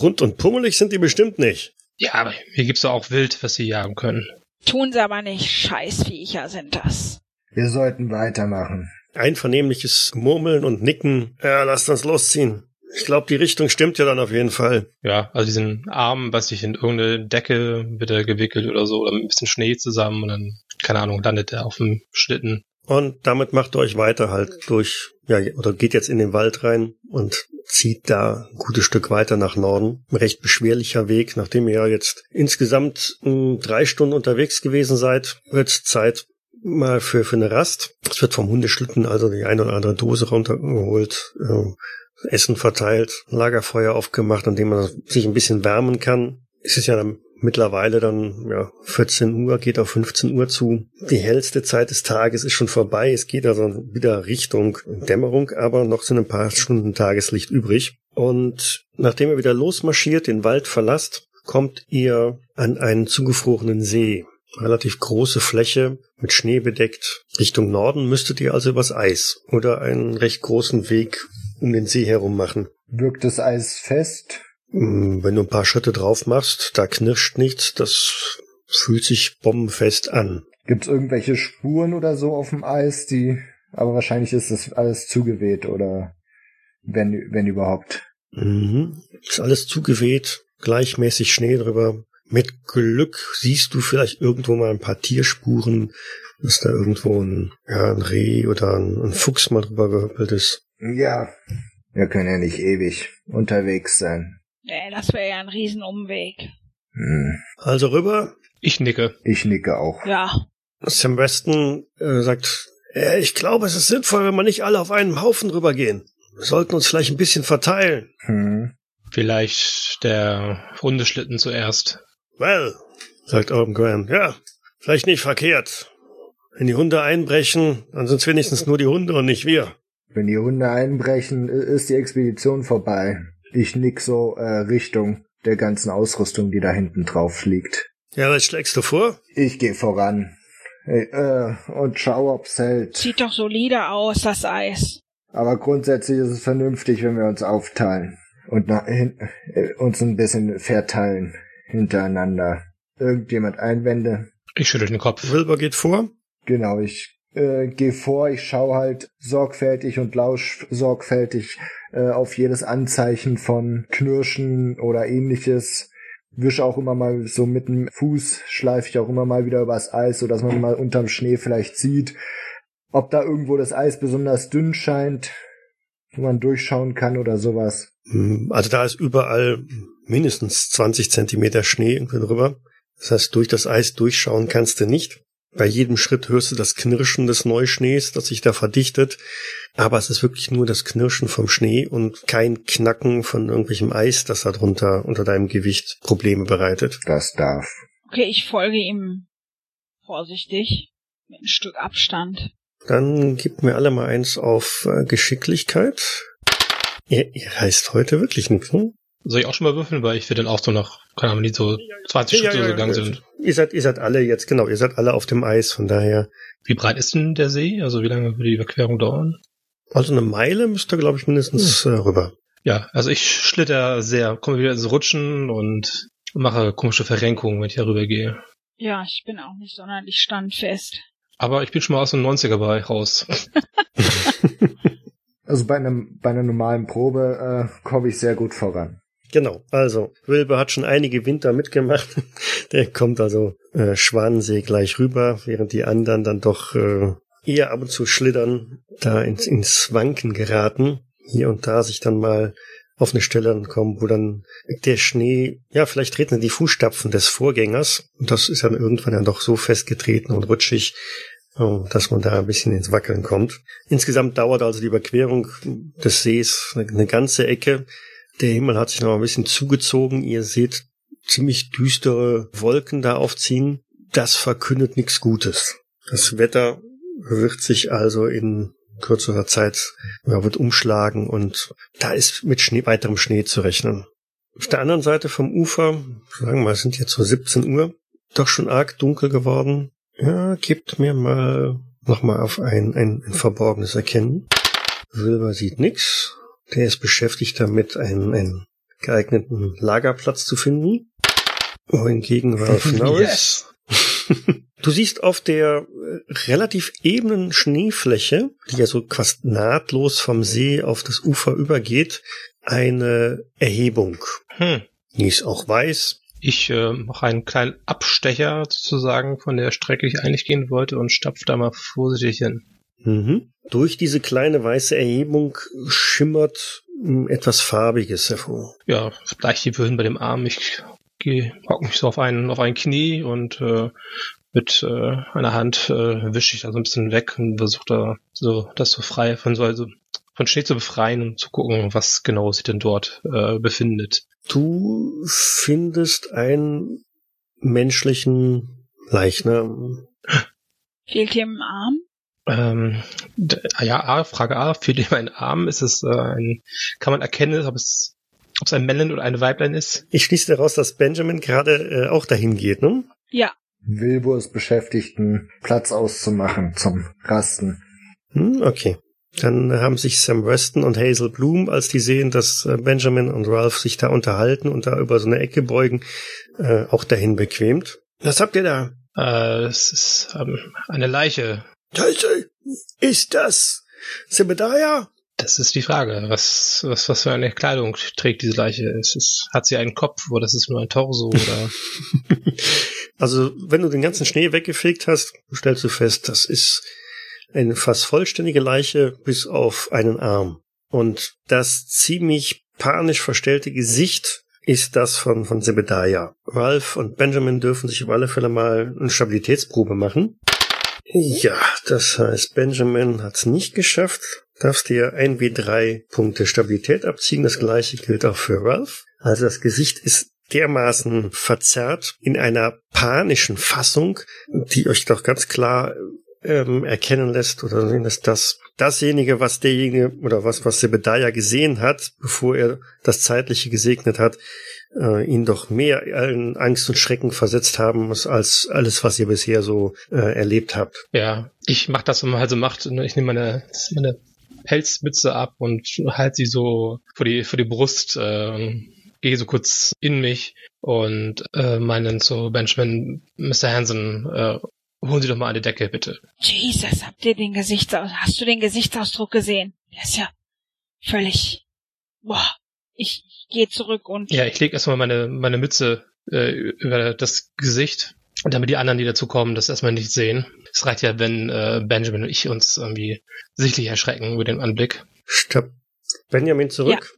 [SPEAKER 1] Rund und pummelig sind die bestimmt nicht.
[SPEAKER 4] Ja, aber hier gibt's doch auch Wild, was sie jagen können.
[SPEAKER 2] Tun sie aber nicht. Scheißviecher sind das.
[SPEAKER 3] Wir sollten weitermachen.
[SPEAKER 1] Einvernehmliches Murmeln und Nicken. Ja, lasst uns losziehen. Ich glaube, die Richtung stimmt ja dann auf jeden Fall.
[SPEAKER 4] Ja, also diesen Arm, was sich in irgendeine Decke wird er gewickelt oder so, oder mit ein bisschen Schnee zusammen und dann, keine Ahnung, landet er auf dem Schlitten.
[SPEAKER 1] Und damit macht ihr euch weiter halt durch, ja, oder geht jetzt in den Wald rein und zieht da ein gutes Stück weiter nach Norden. Ein recht beschwerlicher Weg, nachdem ihr jetzt insgesamt mh, hm, drei Stunden unterwegs gewesen seid, wird Zeit mal für, für eine Rast. Es wird vom Hundeschlitten also die eine oder andere Dose runtergeholt, äh, Essen verteilt, Lagerfeuer aufgemacht, an dem man sich ein bisschen wärmen kann. Es ist ja dann mittlerweile dann ja 14 Uhr, geht auf 15 Uhr zu. Die hellste Zeit des Tages ist schon vorbei. Es geht also wieder Richtung Dämmerung, aber noch sind ein paar Stunden Tageslicht übrig. Und nachdem ihr wieder losmarschiert, den Wald verlasst, kommt ihr an einen zugefrorenen See. Relativ große Fläche mit Schnee bedeckt. Richtung Norden müsstet ihr also übers Eis oder einen recht großen Weg um den See herum machen.
[SPEAKER 3] Wirkt das Eis fest?
[SPEAKER 1] Hm, wenn du ein paar Schritte drauf machst, da knirscht nichts, das fühlt sich bombenfest an.
[SPEAKER 3] Gibt's irgendwelche Spuren oder so auf dem Eis, die, aber wahrscheinlich ist das alles zugeweht oder wenn, wenn überhaupt.
[SPEAKER 1] Mhm. Ist alles zugeweht, gleichmäßig Schnee drüber. Mit Glück siehst du vielleicht irgendwo mal ein paar Tierspuren, dass da irgendwo ein, ja, ein Reh oder ein, ein Fuchs mal drüber gehüppelt ist.
[SPEAKER 3] Ja, wir können ja nicht ewig unterwegs sein.
[SPEAKER 2] Nee, das wäre ja ein Riesenumweg.
[SPEAKER 3] Hm.
[SPEAKER 1] Also rüber.
[SPEAKER 4] Ich nicke.
[SPEAKER 3] Ich nicke auch.
[SPEAKER 2] Ja.
[SPEAKER 1] Sam Weston äh, sagt, äh, ich glaube, es ist sinnvoll, wenn wir nicht alle auf einen Haufen rübergehen. Wir sollten uns vielleicht ein bisschen verteilen.
[SPEAKER 3] Hm.
[SPEAKER 4] Vielleicht der Hundeschlitten zuerst.
[SPEAKER 1] Well, sagt Orm Graham, ja, vielleicht nicht verkehrt. Wenn die Hunde einbrechen, dann sind es wenigstens nur die Hunde und nicht wir.
[SPEAKER 3] Wenn die Hunde einbrechen, ist die Expedition vorbei. Ich nick so äh, Richtung der ganzen Ausrüstung, die da hinten drauf liegt.
[SPEAKER 1] Ja, was schlägst du vor?
[SPEAKER 3] Ich gehe voran. Hey, äh, und schau, ob's hält.
[SPEAKER 2] Sieht doch solide aus, das Eis.
[SPEAKER 3] Aber grundsätzlich ist es vernünftig, wenn wir uns aufteilen und na, hin, äh, uns ein bisschen verteilen hintereinander. Irgendjemand Einwände?
[SPEAKER 4] Ich schüttel den Kopf.
[SPEAKER 1] Wilbur geht vor.
[SPEAKER 3] Genau, ich äh, gehe vor, ich schaue halt sorgfältig und lausch sorgfältig äh, auf jedes Anzeichen von Knirschen oder ähnliches. Wisch auch immer mal so mit dem Fuß, schleife ich auch immer mal wieder übers Eis, so dass man mal unterm Schnee vielleicht sieht, ob da irgendwo das Eis besonders dünn scheint, wo man durchschauen kann oder sowas.
[SPEAKER 1] Hm, also da ist überall mindestens 20 Zentimeter Schnee irgendwie drüber. Das heißt, durch das Eis durchschauen kannst du nicht. Bei jedem Schritt hörst du das Knirschen des Neuschnees, das sich da verdichtet. Aber es ist wirklich nur das Knirschen vom Schnee und kein Knacken von irgendwelchem Eis, das da drunter unter deinem Gewicht Probleme bereitet.
[SPEAKER 3] Das darf.
[SPEAKER 2] Okay, ich folge ihm vorsichtig mit einem Stück Abstand.
[SPEAKER 1] Dann gib mir alle mal eins auf äh, Geschicklichkeit. Ihr, ihr reißt heute wirklich nichts, ne?
[SPEAKER 4] Soll ich auch schon mal würfeln, weil ich für den auch so noch, keine Ahnung, die so 20 Schritte ja, ja, gegangen sind.
[SPEAKER 1] Ihr seid, ihr seid alle jetzt, genau, ihr seid alle auf dem Eis, von daher.
[SPEAKER 4] Wie breit ist denn der See? Also wie lange würde die Überquerung dauern?
[SPEAKER 1] Also eine Meile müsste, glaube ich, mindestens hm. äh, rüber.
[SPEAKER 4] Ja, also ich schlitter sehr, komme wieder ins Rutschen und mache komische Verrenkungen, wenn ich hier rübergehe.
[SPEAKER 2] Ja, ich bin auch nicht sonderlich standfest.
[SPEAKER 4] Aber ich bin schon mal aus dem 90er-Bereich raus.
[SPEAKER 3] also bei einem, bei einer normalen Probe äh, komme ich sehr gut voran.
[SPEAKER 1] Genau, also Wilbur hat schon einige Winter mitgemacht. Der kommt also äh, Schwanensee gleich rüber, während die anderen dann doch äh, eher ab und zu schlittern, da ins, ins Wanken geraten, hier und da sich dann mal auf eine Stelle kommen, wo dann der Schnee, ja, vielleicht treten die Fußstapfen des Vorgängers und das ist dann irgendwann dann doch so festgetreten und rutschig, oh, dass man da ein bisschen ins Wackeln kommt. Insgesamt dauert also die Überquerung des Sees eine ganze Ecke. Der Himmel hat sich noch ein bisschen zugezogen. Ihr seht ziemlich düstere Wolken da aufziehen. Das verkündet nichts Gutes. Das Wetter wird sich also in kürzerer Zeit ja, wird umschlagen und da ist mit Schnee, weiterem Schnee zu rechnen. Auf der anderen Seite vom Ufer, sagen wir mal, sind jetzt so 17 Uhr, doch schon arg dunkel geworden. Ja, gebt mir mal nochmal auf ein, ein, ein verborgenes Erkennen. Silber sieht nix. Der ist beschäftigt damit, einen, einen geeigneten Lagerplatz zu finden. Wohingegen Ralph Norris. du siehst auf der relativ ebenen Schneefläche, die ja so fast nahtlos vom See auf das Ufer übergeht, eine Erhebung.
[SPEAKER 4] Hm.
[SPEAKER 1] Die ist auch weiß.
[SPEAKER 4] Ich äh, mache einen kleinen Abstecher sozusagen von der Strecke, die ich eigentlich gehen wollte und stapfe da mal vorsichtig hin.
[SPEAKER 1] Mhm. Durch diese kleine weiße Erhebung schimmert mh, etwas Farbiges hervor.
[SPEAKER 4] Ja, gleich die Würden bei dem Arm. Ich gehe, hock mich so auf ein, auf ein Knie und äh, mit äh, einer Hand äh, wische ich da so ein bisschen weg und versuche da so das so frei von so also von Schnee zu befreien und zu gucken, was genau sich denn dort äh, befindet.
[SPEAKER 1] Du findest einen menschlichen Leichnam.
[SPEAKER 2] Fehlt dir im Arm?
[SPEAKER 4] Ähm, d- ja, A, Frage A, fehlt ihm ein Arm? Ist es äh, ein, kann man erkennen, ob es, ob es ein Männlein oder ein Weiblein ist?
[SPEAKER 1] Ich schließe daraus, dass Benjamin gerade äh, auch dahin geht, ne?
[SPEAKER 2] Ja.
[SPEAKER 3] Wilbur ist beschäftigt, einen Platz auszumachen zum Rasten.
[SPEAKER 1] Hm, okay. Dann haben sich Sam Weston und Hazel Bloom, als die sehen, dass äh, Benjamin und Ralph sich da unterhalten und da über so eine Ecke beugen, äh, auch dahin bequemt. Was habt ihr da?
[SPEAKER 4] Äh, es ist ähm, eine Leiche.
[SPEAKER 1] Scheiße, ist das Zebediah?
[SPEAKER 4] Das ist die Frage. Was, was, was für eine Kleidung trägt diese Leiche? Es ist, hat sie einen Kopf oder ist es nur ein Torso oder?
[SPEAKER 1] Also, wenn du den ganzen Schnee weggefegt hast, stellst du fest, das ist eine fast vollständige Leiche bis auf einen Arm. Und das ziemlich panisch verstellte Gesicht ist das von, von Zebediah. Ralph und Benjamin dürfen sich auf alle Fälle mal eine Stabilitätsprobe machen. Ja, das heißt, Benjamin hat's nicht geschafft. Darfst dir 1w3 Punkte Stabilität abziehen. Das gleiche gilt auch für Ralph. Also das Gesicht ist dermaßen verzerrt in einer panischen Fassung, die euch doch ganz klar ähm, erkennen lässt oder sehen dass dasjenige, was derjenige oder was, was Zebediah gesehen hat, bevor er das Zeitliche gesegnet hat, äh, ihn doch mehr in Angst und Schrecken versetzt haben muss, als alles, was ihr bisher so äh, erlebt habt.
[SPEAKER 4] Ja, ich mach das, was man halt so macht. ne? Ich nehme meine, meine Pelzmütze ab und halte sie so vor die, vor die Brust, äh, gehe so kurz in mich und äh, meinen so Benjamin, Mr. Hansen, äh, holen Sie doch mal eine Decke, bitte.
[SPEAKER 2] Jesus, habt ihr den Gesichtsaus hast du den Gesichtsausdruck gesehen? Der ist ja völlig, boah, ich gehe zurück und
[SPEAKER 4] Ja, ich lege erstmal meine, meine Mütze äh, über das Gesicht, damit die anderen, die dazu kommen, das erstmal nicht sehen. Es reicht ja, wenn äh, Benjamin und ich uns irgendwie sichtlich erschrecken über den Anblick.
[SPEAKER 1] Stopp. Benjamin zurück.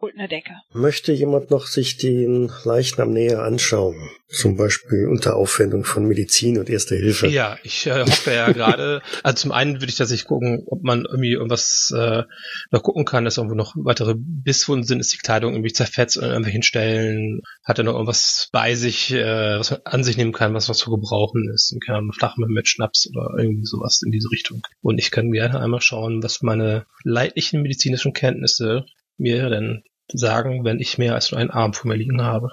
[SPEAKER 2] Holt eine Decke.
[SPEAKER 1] Möchte jemand noch sich den Leichnam näher anschauen? Zum Beispiel unter Aufwendung von Medizin und Erste Hilfe.
[SPEAKER 4] Ja, ich äh, hoffe ja gerade, also zum einen würde ich tatsächlich gucken, ob man irgendwie irgendwas äh, noch gucken kann, dass irgendwo noch weitere Bisswunden sind, ist die Kleidung irgendwie zerfetzt an irgendwelchen Stellen, hat er noch irgendwas bei sich, äh, was man an sich nehmen kann, was noch zu gebrauchen ist, kann man Flachmann mit Schnaps oder irgendwie sowas in diese Richtung. Und ich kann gerne einmal schauen, was meine leidlichen medizinischen Kenntnisse mir denn sagen, wenn ich mehr als nur einen Arm vor mir liegen habe.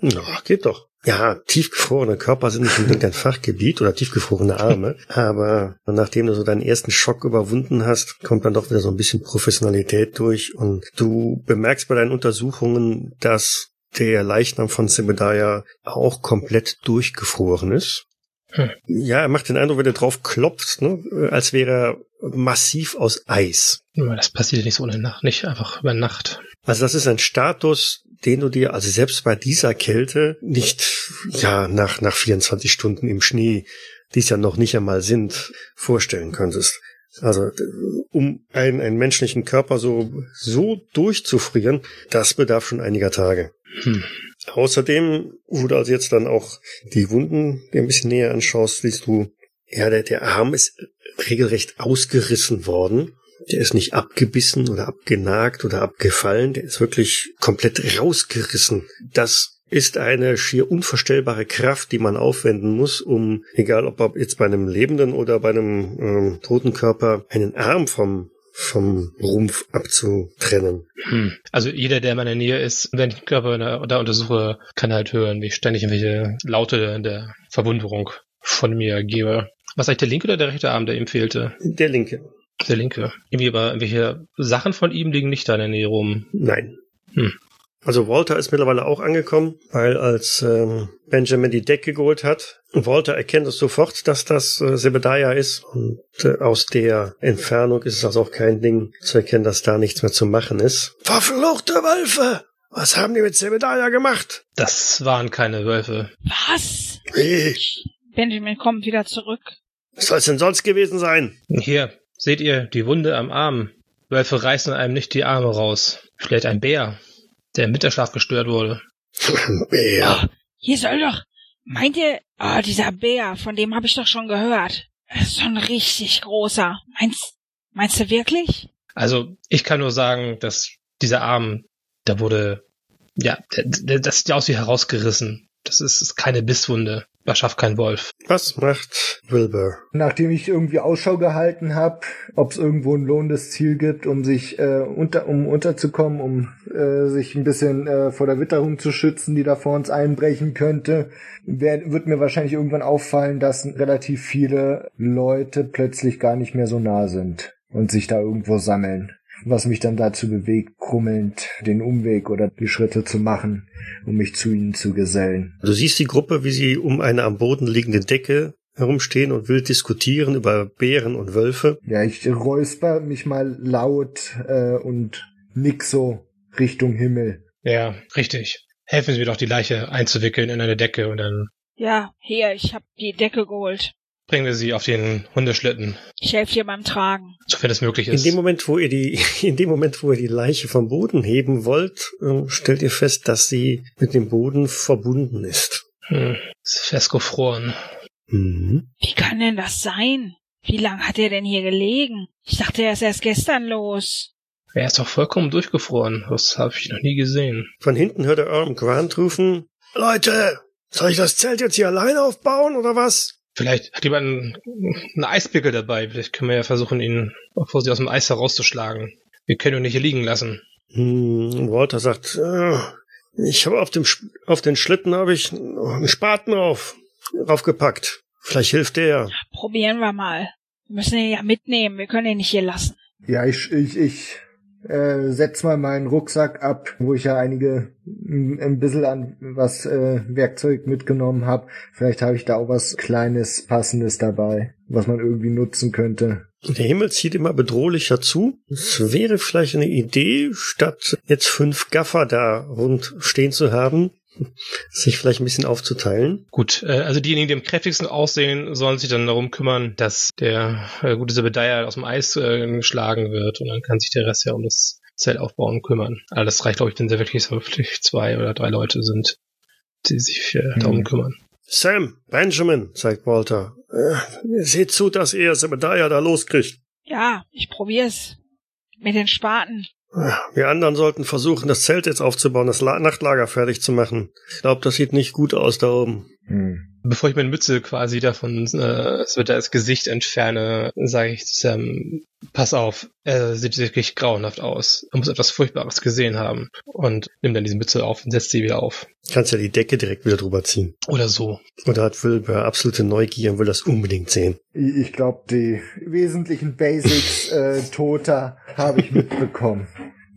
[SPEAKER 1] Ja, geht doch. Ja, tiefgefrorene Körper sind nicht unbedingt dein Fachgebiet oder tiefgefrorene Arme, aber nachdem du so deinen ersten Schock überwunden hast, kommt dann doch wieder so ein bisschen Professionalität durch und du bemerkst bei deinen Untersuchungen, dass der Leichnam von Zebediah auch komplett durchgefroren ist.
[SPEAKER 4] Hm.
[SPEAKER 1] Ja, er macht den Eindruck, wenn er drauf klopft, ne, als wäre er massiv aus Eis.
[SPEAKER 4] Das passiert ja nicht so der Nacht, nicht einfach über Nacht.
[SPEAKER 1] Also das ist ein Status, den du dir also selbst bei dieser Kälte nicht ja nach nach 24 Stunden im Schnee, die es ja noch nicht einmal sind, vorstellen könntest. Also um einen, einen menschlichen Körper so so durchzufrieren, das bedarf schon einiger Tage.
[SPEAKER 4] Hm.
[SPEAKER 1] Außerdem, wo du also jetzt dann auch die Wunden dir ein bisschen näher anschaust, siehst du, ja, der, der Arm ist regelrecht ausgerissen worden. Der ist nicht abgebissen oder abgenagt oder abgefallen. Der ist wirklich komplett rausgerissen. Das ist eine schier unvorstellbare Kraft, die man aufwenden muss, um, egal ob jetzt bei einem lebenden oder bei einem ähm, toten Körper, einen Arm vom vom Rumpf abzutrennen.
[SPEAKER 4] Hm. Also jeder, der in meiner Nähe ist, wenn ich den Körper da, da untersuche, kann halt hören, wie ich ständig irgendwelche Laute der Verwunderung von mir gebe. Was eigentlich der linke oder der rechte Arm, der ihm fehlte?
[SPEAKER 1] Der linke.
[SPEAKER 4] Der linke. Irgendwie aber irgendwelche Sachen von ihm liegen nicht da in der Nähe rum.
[SPEAKER 1] Nein.
[SPEAKER 4] Hm.
[SPEAKER 1] Also Walter ist mittlerweile auch angekommen, weil als ähm, Benjamin die Decke geholt hat, Walter erkennt es sofort, dass das äh, Zebediah ist und äh, aus der Entfernung ist es also auch kein Ding zu erkennen, dass da nichts mehr zu machen ist. Verfluchte Wölfe! Was haben die mit Zebediah gemacht?
[SPEAKER 4] Das waren keine Wölfe.
[SPEAKER 2] Was?
[SPEAKER 1] Wie?
[SPEAKER 2] Benjamin kommt wieder zurück.
[SPEAKER 1] Was soll's denn sonst gewesen sein?
[SPEAKER 4] Hier, seht ihr die Wunde am Arm? Wölfe reißen einem nicht die Arme raus. Vielleicht ein Bär, der im Winterschlaf gestört wurde.
[SPEAKER 1] Bär.
[SPEAKER 2] Hier soll doch. Meint ihr, ah, dieser Bär, von dem habe ich doch schon gehört. Er ist so ein richtig großer. Meinst, meinst du wirklich?
[SPEAKER 4] Also, ich kann nur sagen, dass dieser Arm, da wurde, ja, das sieht aus wie herausgerissen. Das ist, ist keine Bisswunde. Da schafft kein Wolf.
[SPEAKER 1] Was macht Wilbur?
[SPEAKER 3] Nachdem ich irgendwie Ausschau gehalten habe, ob es irgendwo ein lohnendes Ziel gibt, um sich äh, unter, um unterzukommen, um äh, sich ein bisschen äh, vor der Witterung zu schützen, die da vor uns einbrechen könnte, wär, wird mir wahrscheinlich irgendwann auffallen, dass relativ viele Leute plötzlich gar nicht mehr so nah sind und sich da irgendwo sammeln was mich dann dazu bewegt, krummelnd den Umweg oder die Schritte zu machen, um mich zu ihnen zu gesellen.
[SPEAKER 1] Du siehst die Gruppe, wie sie um eine am Boden liegende Decke herumstehen und wild diskutieren über Bären und Wölfe.
[SPEAKER 3] Ja, ich räusper mich mal laut äh, und nick so Richtung Himmel.
[SPEAKER 4] Ja, richtig. Helfen Sie mir doch, die Leiche einzuwickeln in eine Decke und dann
[SPEAKER 2] Ja, hier, ich hab die Decke geholt.
[SPEAKER 4] Bringen wir sie auf den Hundeschlitten,
[SPEAKER 2] Ich helfe dir beim Tragen.
[SPEAKER 4] sofern es möglich
[SPEAKER 1] In
[SPEAKER 4] ist.
[SPEAKER 1] dem Moment, wo ihr die, in dem Moment, wo ihr die Leiche vom Boden heben wollt, äh, stellt ihr fest, dass sie mit dem Boden verbunden ist.
[SPEAKER 4] Hm, ist festgefroren.
[SPEAKER 1] Mhm.
[SPEAKER 2] Wie kann denn das sein? Wie lang hat er denn hier gelegen? Ich dachte, er ist erst gestern los.
[SPEAKER 4] Er ist doch vollkommen durchgefroren. Das habe ich noch nie gesehen.
[SPEAKER 1] Von hinten hört er Irm Grant rufen, Leute, soll ich das Zelt jetzt hier alleine aufbauen oder was?
[SPEAKER 4] Vielleicht hat jemand einen, Eispickel dabei. Vielleicht können wir ja versuchen, ihn vor sie aus dem Eis herauszuschlagen. Wir können ihn nicht hier liegen lassen.
[SPEAKER 1] Hm, Walter sagt, äh, ich habe auf dem Sch- auf den Schlitten habe ich einen Spaten auf, raufgepackt. Vielleicht hilft der.
[SPEAKER 2] Probieren wir mal. Wir müssen ihn ja mitnehmen. Wir können ihn nicht hier lassen.
[SPEAKER 3] Ja, ich, ich, ich äh, setz mal meinen Rucksack ab, wo ich ja einige ein bisschen an was äh, Werkzeug mitgenommen habe. Vielleicht habe ich da auch was Kleines, Passendes dabei, was man irgendwie nutzen könnte.
[SPEAKER 1] Der Himmel zieht immer bedrohlicher zu. Es wäre vielleicht eine Idee, statt jetzt fünf Gaffer da rund stehen zu haben, sich vielleicht ein bisschen aufzuteilen.
[SPEAKER 4] Gut, äh, also diejenigen, die am kräftigsten aussehen, sollen sich dann darum kümmern, dass der äh, gute Zebediah aus dem Eis äh, geschlagen wird und dann kann sich der Rest ja um das Zelt aufbauen kümmern. Aber das reicht, glaube ich, wenn sie wirklich so wirklich zwei oder drei Leute sind, die sich äh, darum
[SPEAKER 3] Hm.
[SPEAKER 4] kümmern.
[SPEAKER 1] Sam, Benjamin, sagt Walter, äh, seht zu, dass ihr Zebediah da loskriegt.
[SPEAKER 2] Ja, ich probier's. Mit den Spaten.
[SPEAKER 1] Wir anderen sollten versuchen, das Zelt jetzt aufzubauen, das La Nachtlager fertig zu machen. Ich glaube, das sieht nicht gut aus da oben.
[SPEAKER 3] Hm.
[SPEAKER 4] Bevor ich meine Mütze quasi davon äh, es wird das Gesicht entferne, sage ich Sam, pass auf, er sieht wirklich grauenhaft aus. Er muss etwas Furchtbares gesehen haben. Und nimm dann diese Mütze auf und setzt sie wieder auf.
[SPEAKER 1] Kannst ja die Decke direkt wieder drüber ziehen.
[SPEAKER 4] Oder so.
[SPEAKER 1] Oder hat Wilbur absolute Neugier und will das unbedingt sehen.
[SPEAKER 3] Ich, glaube, die wesentlichen Basics äh, Toter habe ich mitbekommen.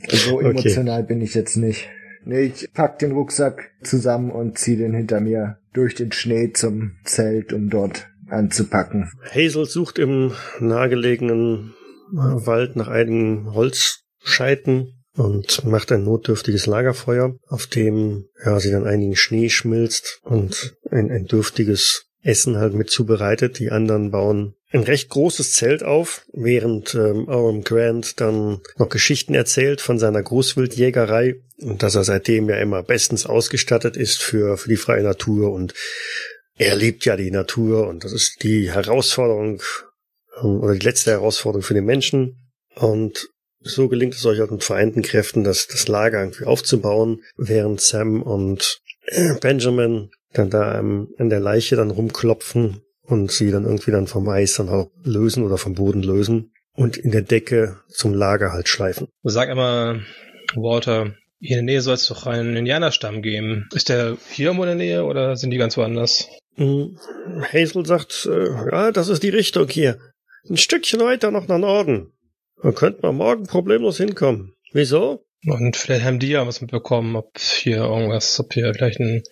[SPEAKER 3] So
[SPEAKER 1] Okay.
[SPEAKER 3] emotional bin ich jetzt nicht. Nee, ich pack den Rucksack zusammen und zieh den hinter mir durch den Schnee zum Zelt, um dort anzupacken.
[SPEAKER 1] Hazel sucht im nahegelegenen äh, Wald nach einigen Holzscheiten und macht ein notdürftiges Lagerfeuer, auf dem ja, sie dann einigen Schnee schmilzt und ein, ein dürftiges Essen halt mit zubereitet. Die anderen bauen ein recht großes Zelt auf, während ähm, Owen Grant dann noch Geschichten erzählt von seiner Großwildjägerei und dass er seitdem ja immer bestens ausgestattet ist für, für die freie Natur und er liebt ja die Natur und das ist die Herausforderung ähm, oder die letzte Herausforderung für den Menschen. Und so gelingt es euch halt mit vereinten Kräften, das, das Lager irgendwie aufzubauen, während Sam und äh, Benjamin dann da ähm, an der Leiche dann rumklopfen und sie dann irgendwie dann vom Eis dann auch lösen oder vom Boden lösen und in der Decke zum Lager halt schleifen.
[SPEAKER 4] Sag immer, Walter, hier in der Nähe soll es doch einen Indianerstamm geben. Ist der hier irgendwo in der Nähe oder sind die ganz woanders?
[SPEAKER 1] Mm, Hazel sagt, äh, ja, das ist die Richtung hier. Ein Stückchen weiter noch nach Norden. Da könnten wir morgen problemlos hinkommen. Wieso?
[SPEAKER 4] Und vielleicht haben die ja was mitbekommen, ob hier irgendwas, ob hier vielleicht ein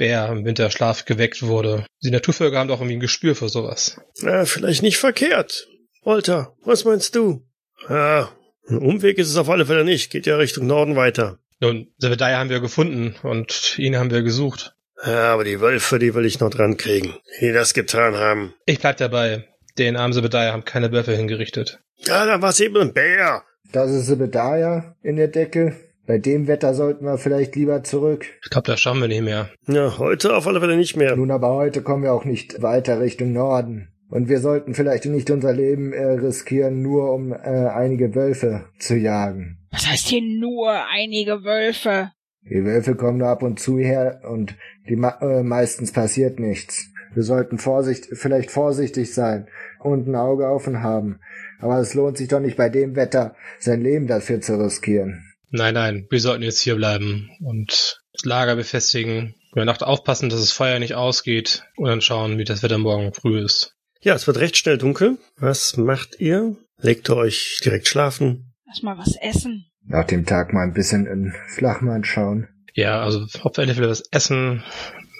[SPEAKER 4] Bär im Winterschlaf geweckt wurde. Die Naturvölker haben doch irgendwie ein Gespür für sowas.
[SPEAKER 1] Ja, vielleicht nicht verkehrt. Walter, was meinst du? Ja, ein Umweg ist es auf alle Fälle nicht. Geht ja Richtung Norden weiter.
[SPEAKER 4] Nun, Zebediah haben wir gefunden und ihn haben wir gesucht.
[SPEAKER 1] Ja, aber die Wölfe, die will ich noch dran kriegen. Die das getan haben.
[SPEAKER 4] Ich bleib dabei. Den armen Zebediah haben keine Wölfe hingerichtet.
[SPEAKER 1] Ja, da war's eben ein Bär.
[SPEAKER 3] Das ist Zebediah in der Decke. Bei dem Wetter sollten wir vielleicht lieber zurück.
[SPEAKER 4] Ich glaube, das schaffen wir nicht mehr.
[SPEAKER 1] Ja, heute auf alle Fälle nicht mehr.
[SPEAKER 3] Nun, aber heute kommen wir auch nicht weiter Richtung Norden. Und wir sollten vielleicht nicht unser Leben äh, riskieren, nur um äh, einige Wölfe zu jagen.
[SPEAKER 2] Was heißt hier nur einige Wölfe?
[SPEAKER 3] Die Wölfe kommen nur ab und zu her und die äh, meistens passiert nichts. Wir sollten Vorsicht, vielleicht vorsichtig sein und ein Auge offen haben. Aber es lohnt sich doch nicht bei dem Wetter, sein Leben dafür zu riskieren.
[SPEAKER 4] Nein, nein, wir sollten jetzt hier bleiben und das Lager befestigen, über Nacht aufpassen, dass das Feuer nicht ausgeht und dann schauen, wie das Wetter morgen früh ist.
[SPEAKER 1] Ja, es wird recht schnell dunkel. Was macht ihr? Legt ihr euch direkt schlafen?
[SPEAKER 2] Lass mal was essen.
[SPEAKER 3] Nach dem Tag mal ein bisschen in Flachmann schauen.
[SPEAKER 4] Ja, also auf jeden Fall was essen,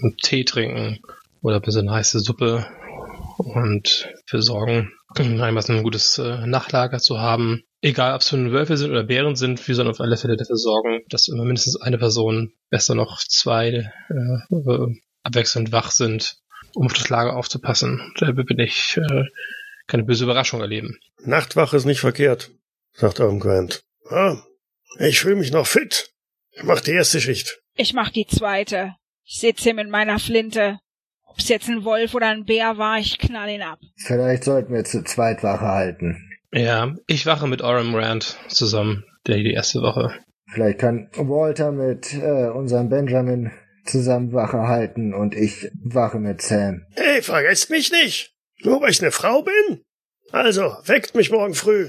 [SPEAKER 4] einen Tee trinken oder ein bisschen heiße Suppe und für sorgen, einmal ein gutes äh, Nachtlager zu haben. Egal, ob es nun Wölfe sind oder Bären sind, wir sollen auf alle Fälle dafür sorgen, dass immer mindestens eine Person, besser noch zwei, äh, abwechselnd wach sind, um auf das Lager aufzupassen. Da bin ich äh, keine böse Überraschung erleben.
[SPEAKER 1] Nachtwache ist nicht verkehrt, sagt Irm Grant. Ah, ich fühle mich noch fit. Ich mach die erste Schicht.
[SPEAKER 2] Ich mach die zweite. Ich sitze hier mit meiner Flinte. Ob's jetzt ein Wolf oder ein Bär war, ich knall ihn ab.
[SPEAKER 3] Vielleicht sollten wir zu zweit Wache halten.
[SPEAKER 4] Ja, ich wache mit Oram Rand zusammen, der die erste Woche.
[SPEAKER 3] Vielleicht kann Walter mit äh, unserem Benjamin zusammen Wache halten und ich wache mit Sam.
[SPEAKER 1] Hey, vergesst mich nicht! Nur weil ich eine Frau bin? Also, weckt mich morgen früh.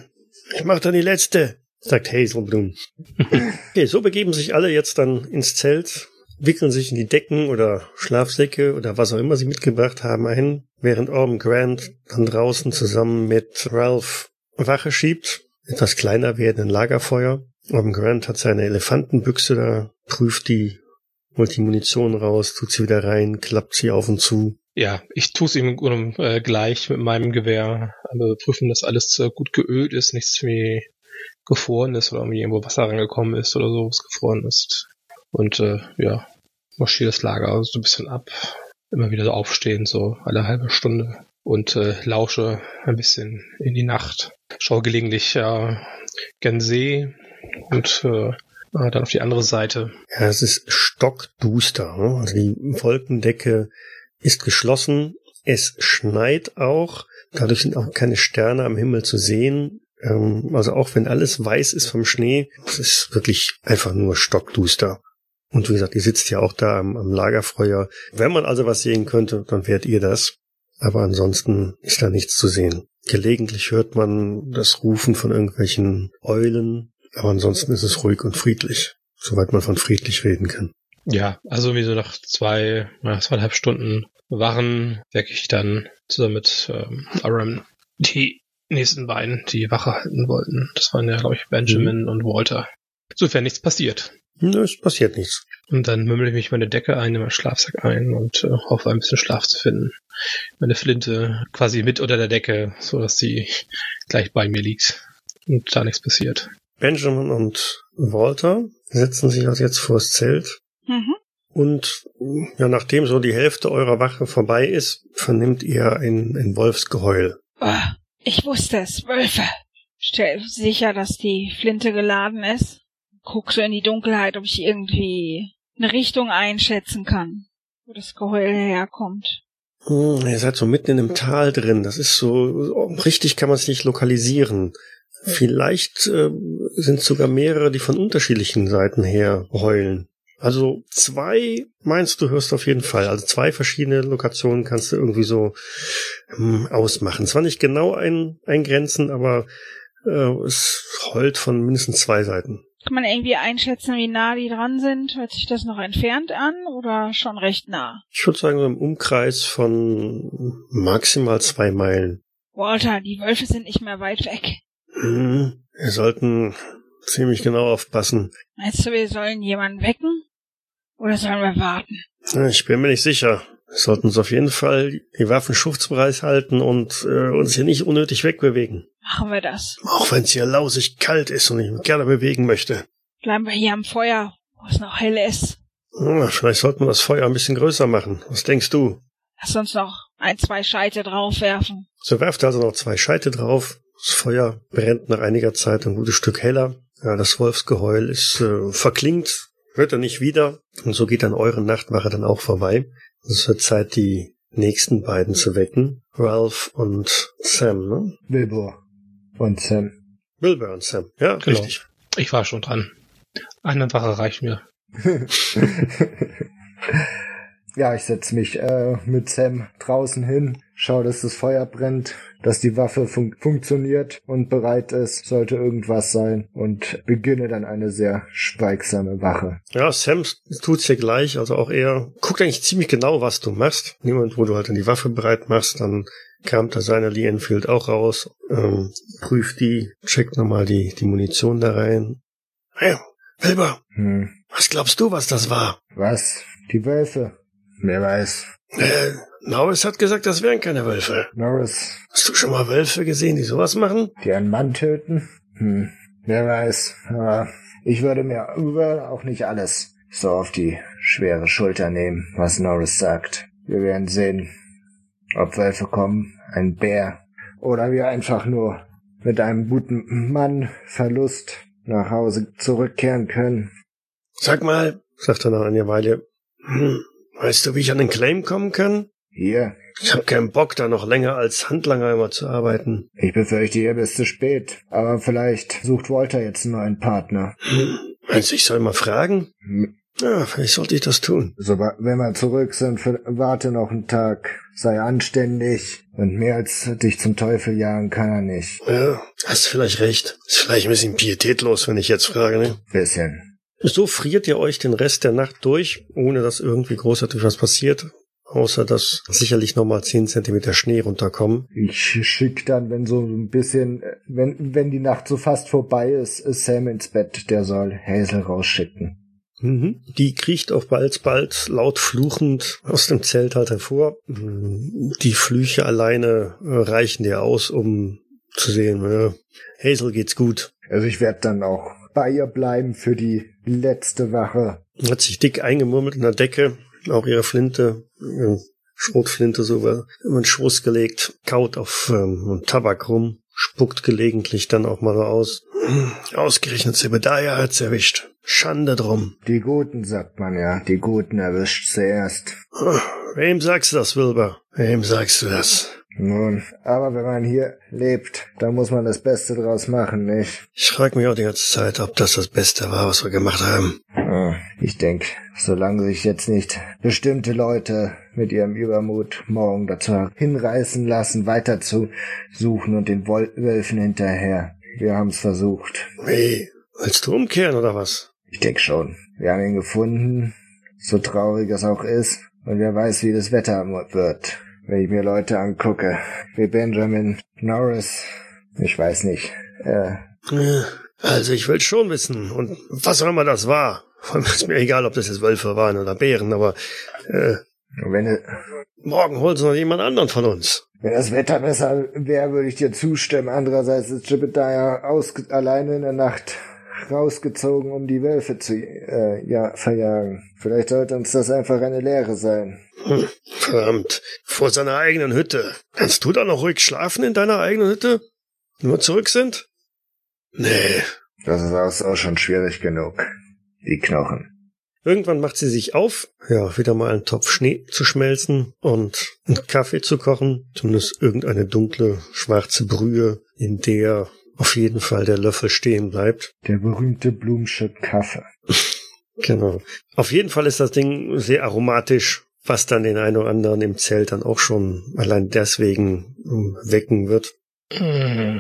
[SPEAKER 1] Ich mach dann die letzte, sagt Hazelblum. okay, so begeben sich alle jetzt dann ins Zelt, wickeln sich in die Decken oder Schlafsäcke oder was auch immer sie mitgebracht haben ein, während Orm Grant dann draußen zusammen mit Ralph Wache schiebt, etwas kleiner werdenden Lagerfeuer. Orm Grant hat seine Elefantenbüchse da, prüft die, holt die Munition raus, tut sie wieder rein, klappt sie auf und zu.
[SPEAKER 4] Ja, ich tue es ihm äh, gleich mit meinem Gewehr. Also prüfen, dass alles äh, gut geölt ist, nichts wie gefroren ist oder irgendwie irgendwo Wasser rangekommen ist oder so, was gefroren ist. Und äh, ja, marschiere das Lager so ein bisschen ab. Immer wieder so aufstehen, so alle halbe Stunde. Und äh, lausche ein bisschen in die Nacht. Schaue gelegentlich äh, gern See und äh, dann auf die andere Seite.
[SPEAKER 1] Ja, es ist stockduster. Ne? Also die Wolkendecke ist geschlossen. Es schneit auch. Dadurch sind auch keine Sterne am Himmel zu sehen. Ähm, also auch wenn alles weiß ist vom Schnee, es ist wirklich einfach nur stockduster. Und wie gesagt, ihr sitzt ja auch da am, am Lagerfeuer. Wenn man also was sehen könnte, dann wärt ihr das. Aber ansonsten ist da nichts zu sehen. Gelegentlich hört man das Rufen von irgendwelchen Eulen, aber ansonsten ist es ruhig und friedlich, soweit man von friedlich reden kann.
[SPEAKER 4] Ja, also wie so nach zwei, nach zweieinhalb Stunden Wachen wecke ich dann zusammen mit ähm, Aram die nächsten beiden, die Wache halten wollten. Das waren ja, glaube ich, Benjamin mhm. und Walter. Sofern nichts passiert.
[SPEAKER 1] Nö, es passiert nichts.
[SPEAKER 4] Und dann mümmel ich mich meine Decke ein, in meinen Schlafsack ein und äh, hoffe ein bisschen Schlaf zu finden. Meine Flinte quasi mit unter der Decke, so dass sie gleich bei mir liegt und da nichts passiert.
[SPEAKER 1] Benjamin und Walter setzen sich also jetzt vors Zelt. Mhm. Und ja, nachdem so die Hälfte eurer Wache vorbei ist, vernimmt ihr ein, ein Wolfsgeheul.
[SPEAKER 2] Oh, ich wusste es, Wölfe. Stell sicher, dass die Flinte geladen ist. Guck so in die Dunkelheit, ob ich irgendwie eine Richtung einschätzen kann, wo das Geheul herkommt.
[SPEAKER 1] Hm, ihr seid so mitten in einem Tal drin. Das ist so, richtig kann man es nicht lokalisieren. Vielleicht äh, sind sogar mehrere, die von unterschiedlichen Seiten her heulen. Also zwei meinst du hörst auf jeden Fall. Also zwei verschiedene Lokationen kannst du irgendwie so ähm, ausmachen. Zwar nicht genau ein, eingrenzen, aber äh, es heult von mindestens zwei Seiten.
[SPEAKER 2] Kann man irgendwie einschätzen, wie nah die dran sind? Hört sich das noch entfernt an oder schon recht nah?
[SPEAKER 1] Ich würde sagen, so im Umkreis von maximal zwei Meilen.
[SPEAKER 2] Walter, die Wölfe sind nicht mehr weit weg.
[SPEAKER 1] Hm, wir sollten ziemlich genau aufpassen.
[SPEAKER 2] Meinst du, wir sollen jemanden wecken? Oder sollen wir warten?
[SPEAKER 1] Ich bin mir nicht sicher. Wir sollten uns auf jeden Fall die Waffen schutzbereich halten und äh, uns hier nicht unnötig wegbewegen.
[SPEAKER 2] Machen wir das.
[SPEAKER 1] Auch wenn es hier lausig kalt ist und ich mich gerne bewegen möchte.
[SPEAKER 2] Bleiben wir hier am Feuer, wo es noch hell ist.
[SPEAKER 1] Ja, vielleicht sollten wir das Feuer ein bisschen größer machen. Was denkst du?
[SPEAKER 2] Lass uns noch ein, zwei Scheite draufwerfen.
[SPEAKER 1] So werft also noch zwei Scheite drauf. Das Feuer brennt nach einiger Zeit ein gutes Stück heller. Ja, das Wolfsgeheul ist äh, verklingt, hört er nicht wieder. Und so geht dann eure Nachtwache dann auch vorbei. Es wird Zeit, die nächsten beiden zu wecken. Ralph und Sam, ne?
[SPEAKER 3] Wilbur und Sam.
[SPEAKER 1] Wilbur und Sam, ja,
[SPEAKER 4] Genau.
[SPEAKER 1] richtig.
[SPEAKER 4] Ich war schon dran. Eine Wache reicht mir.
[SPEAKER 3] ja, ich setz mich äh, mit Sam draußen hin, schau, dass das Feuer brennt, dass die Waffe fun funktioniert und bereit ist, sollte irgendwas sein und beginne dann eine sehr schweigsame Wache.
[SPEAKER 1] Ja, Sam tut's hier gleich, also auch er guckt eigentlich ziemlich genau, was du machst. Niemand, wo du halt dann die Waffe bereit machst, dann kam da seine Lee Enfield auch raus, ähm, prüft die, checkt nochmal die, die Munition da rein. Hey, Wilbur,
[SPEAKER 3] Hm.
[SPEAKER 1] was glaubst du, was das war?
[SPEAKER 3] Was? Die Wölfe? Wer weiß.
[SPEAKER 1] Äh, Norris hat gesagt, das wären keine Wölfe.
[SPEAKER 3] Norris,
[SPEAKER 1] Hast du schon mal Wölfe gesehen, die sowas machen?
[SPEAKER 3] die einen Mann töten? Hm. Wer weiß. Aber ich würde mir würde auch nicht alles so auf die schwere Schulter nehmen, was Norris sagt. Wir werden sehen, ob Wölfe kommen, ein Bär, oder wir einfach nur mit einem guten Mann Verlust nach Hause zurückkehren können.
[SPEAKER 1] Sag mal, sagt er nach einer Weile, hm, weißt du, wie ich an den Claim kommen kann?
[SPEAKER 3] Hier,
[SPEAKER 1] Ich hab keinen Bock, da noch länger als Handlanger immer zu arbeiten.
[SPEAKER 3] ich befürchte, ihr bist zu spät. Aber vielleicht sucht Walter jetzt einen neuen Partner.
[SPEAKER 1] Hm, meinst du, ich soll mal fragen?
[SPEAKER 3] Hm,
[SPEAKER 1] Ja, vielleicht sollte ich das tun.
[SPEAKER 3] So, wenn wir zurück sind, warte noch einen Tag. Sei anständig. Und mehr als dich zum Teufel jagen kann er nicht.
[SPEAKER 1] Ja, hast vielleicht recht. Ist vielleicht ein bisschen pietätlos, wenn ich jetzt frage, ne?
[SPEAKER 3] Bisschen.
[SPEAKER 1] So friert ihr euch den Rest der Nacht durch, ohne dass irgendwie großartig was passiert. Außer dass sicherlich nochmal 10 Zentimeter Schnee runterkommen.
[SPEAKER 3] Ich schick dann, wenn so ein bisschen, äh, wenn, wenn die Nacht so fast vorbei ist, ist Sam ins Bett. Der soll Hazel rausschicken.
[SPEAKER 1] Mhm. Die kriecht auch bald, bald laut fluchend aus dem Zelt halt hervor. Mhm. Die Flüche alleine äh, reichen dir aus, um zu sehen, ja, Hazel geht's gut.
[SPEAKER 3] Also ich werde dann auch bei ihr bleiben für die letzte Wache.
[SPEAKER 1] Hat sich dick eingemurmelt in der Decke, auch ihre Flinte, ihre Schrotflinte so über über den Schoß gelegt, kaut auf ähm, Tabak rum, spuckt gelegentlich dann auch mal so aus. Hm, Ausgerechnet Zebediah hat's erwischt. Schande drum.
[SPEAKER 3] Die Guten, sagt man ja. Die Guten erwischt zuerst.
[SPEAKER 1] Ah, Wem sagst du das, Wilbur? Wem sagst du das?
[SPEAKER 3] Nun, aber wenn man hier lebt, dann muss man das Beste draus machen, nicht?
[SPEAKER 1] Ich frage mich auch die ganze Zeit, ob das das Beste war, was wir gemacht haben.
[SPEAKER 3] Ah, Ich denke, solange sich jetzt nicht bestimmte Leute mit ihrem Übermut morgen dazu hinreißen lassen, weiter zu suchen und den Wölfen hinterher. Wir haben's versucht.
[SPEAKER 1] Wie? Willst du umkehren oder was?
[SPEAKER 3] Ich denke schon. Wir haben ihn gefunden, so traurig es auch ist. Und wer weiß, wie das Wetter wird, wenn ich mir Leute angucke. Wie Benjamin Norris. Ich weiß nicht. Äh,
[SPEAKER 1] Äh, Also ich will schon wissen. Und was auch immer das war. Vor allem ist mir egal, ob das jetzt Wölfe waren oder Bären, aber äh,
[SPEAKER 3] wenn,
[SPEAKER 1] morgen holen sie noch jemand anderen von uns.
[SPEAKER 3] wenn das Wetter besser wäre, würde ich dir zustimmen. Andererseits ist Jebediah aus, alleine in der Nacht rausgezogen, um die Wölfe zu äh, ja, verjagen. Vielleicht sollte uns das einfach eine Lehre sein.
[SPEAKER 1] Hm, verdammt. Vor seiner eigenen Hütte. Kannst du da noch ruhig schlafen in deiner eigenen Hütte? Wir zurück sind? Nee.
[SPEAKER 3] Das ist auch, auch schon schwierig genug. Die Knochen.
[SPEAKER 1] Irgendwann macht sie sich auf, ja, wieder mal einen Topf Schnee zu schmelzen und einen Kaffee zu kochen. Zumindest irgendeine dunkle, schwarze Brühe, in der auf jeden Fall der Löffel stehen bleibt.
[SPEAKER 3] Der berühmte Blumsche Kaffee.
[SPEAKER 1] Genau. Auf jeden Fall ist das Ding sehr aromatisch, was dann den einen oder anderen im Zelt dann auch schon allein deswegen ähm, wecken wird.
[SPEAKER 4] Mm.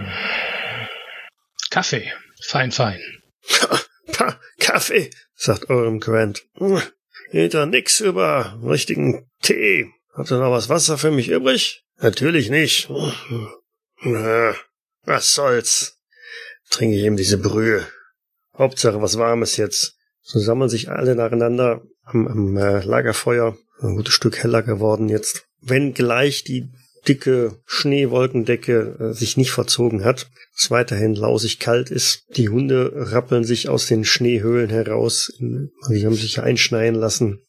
[SPEAKER 4] Kaffee. Fein, fein.
[SPEAKER 1] Pa, Kaffee, sagt eurem Grant. Hm, Geht da nix über richtigen Tee. Habt ihr noch was Wasser für mich übrig? Natürlich nicht. Was soll's. Trinke ich eben diese Brühe. Hauptsache was Warmes jetzt. So sammeln sich alle nacheinander am, am äh, Lagerfeuer. Ein gutes Stück heller geworden jetzt. Wenn gleich die dicke Schneewolkendecke äh, sich nicht verzogen hat, es weiterhin lausig kalt ist. Die Hunde rappeln sich aus den Schneehöhlen heraus. Die haben sich einschneien lassen.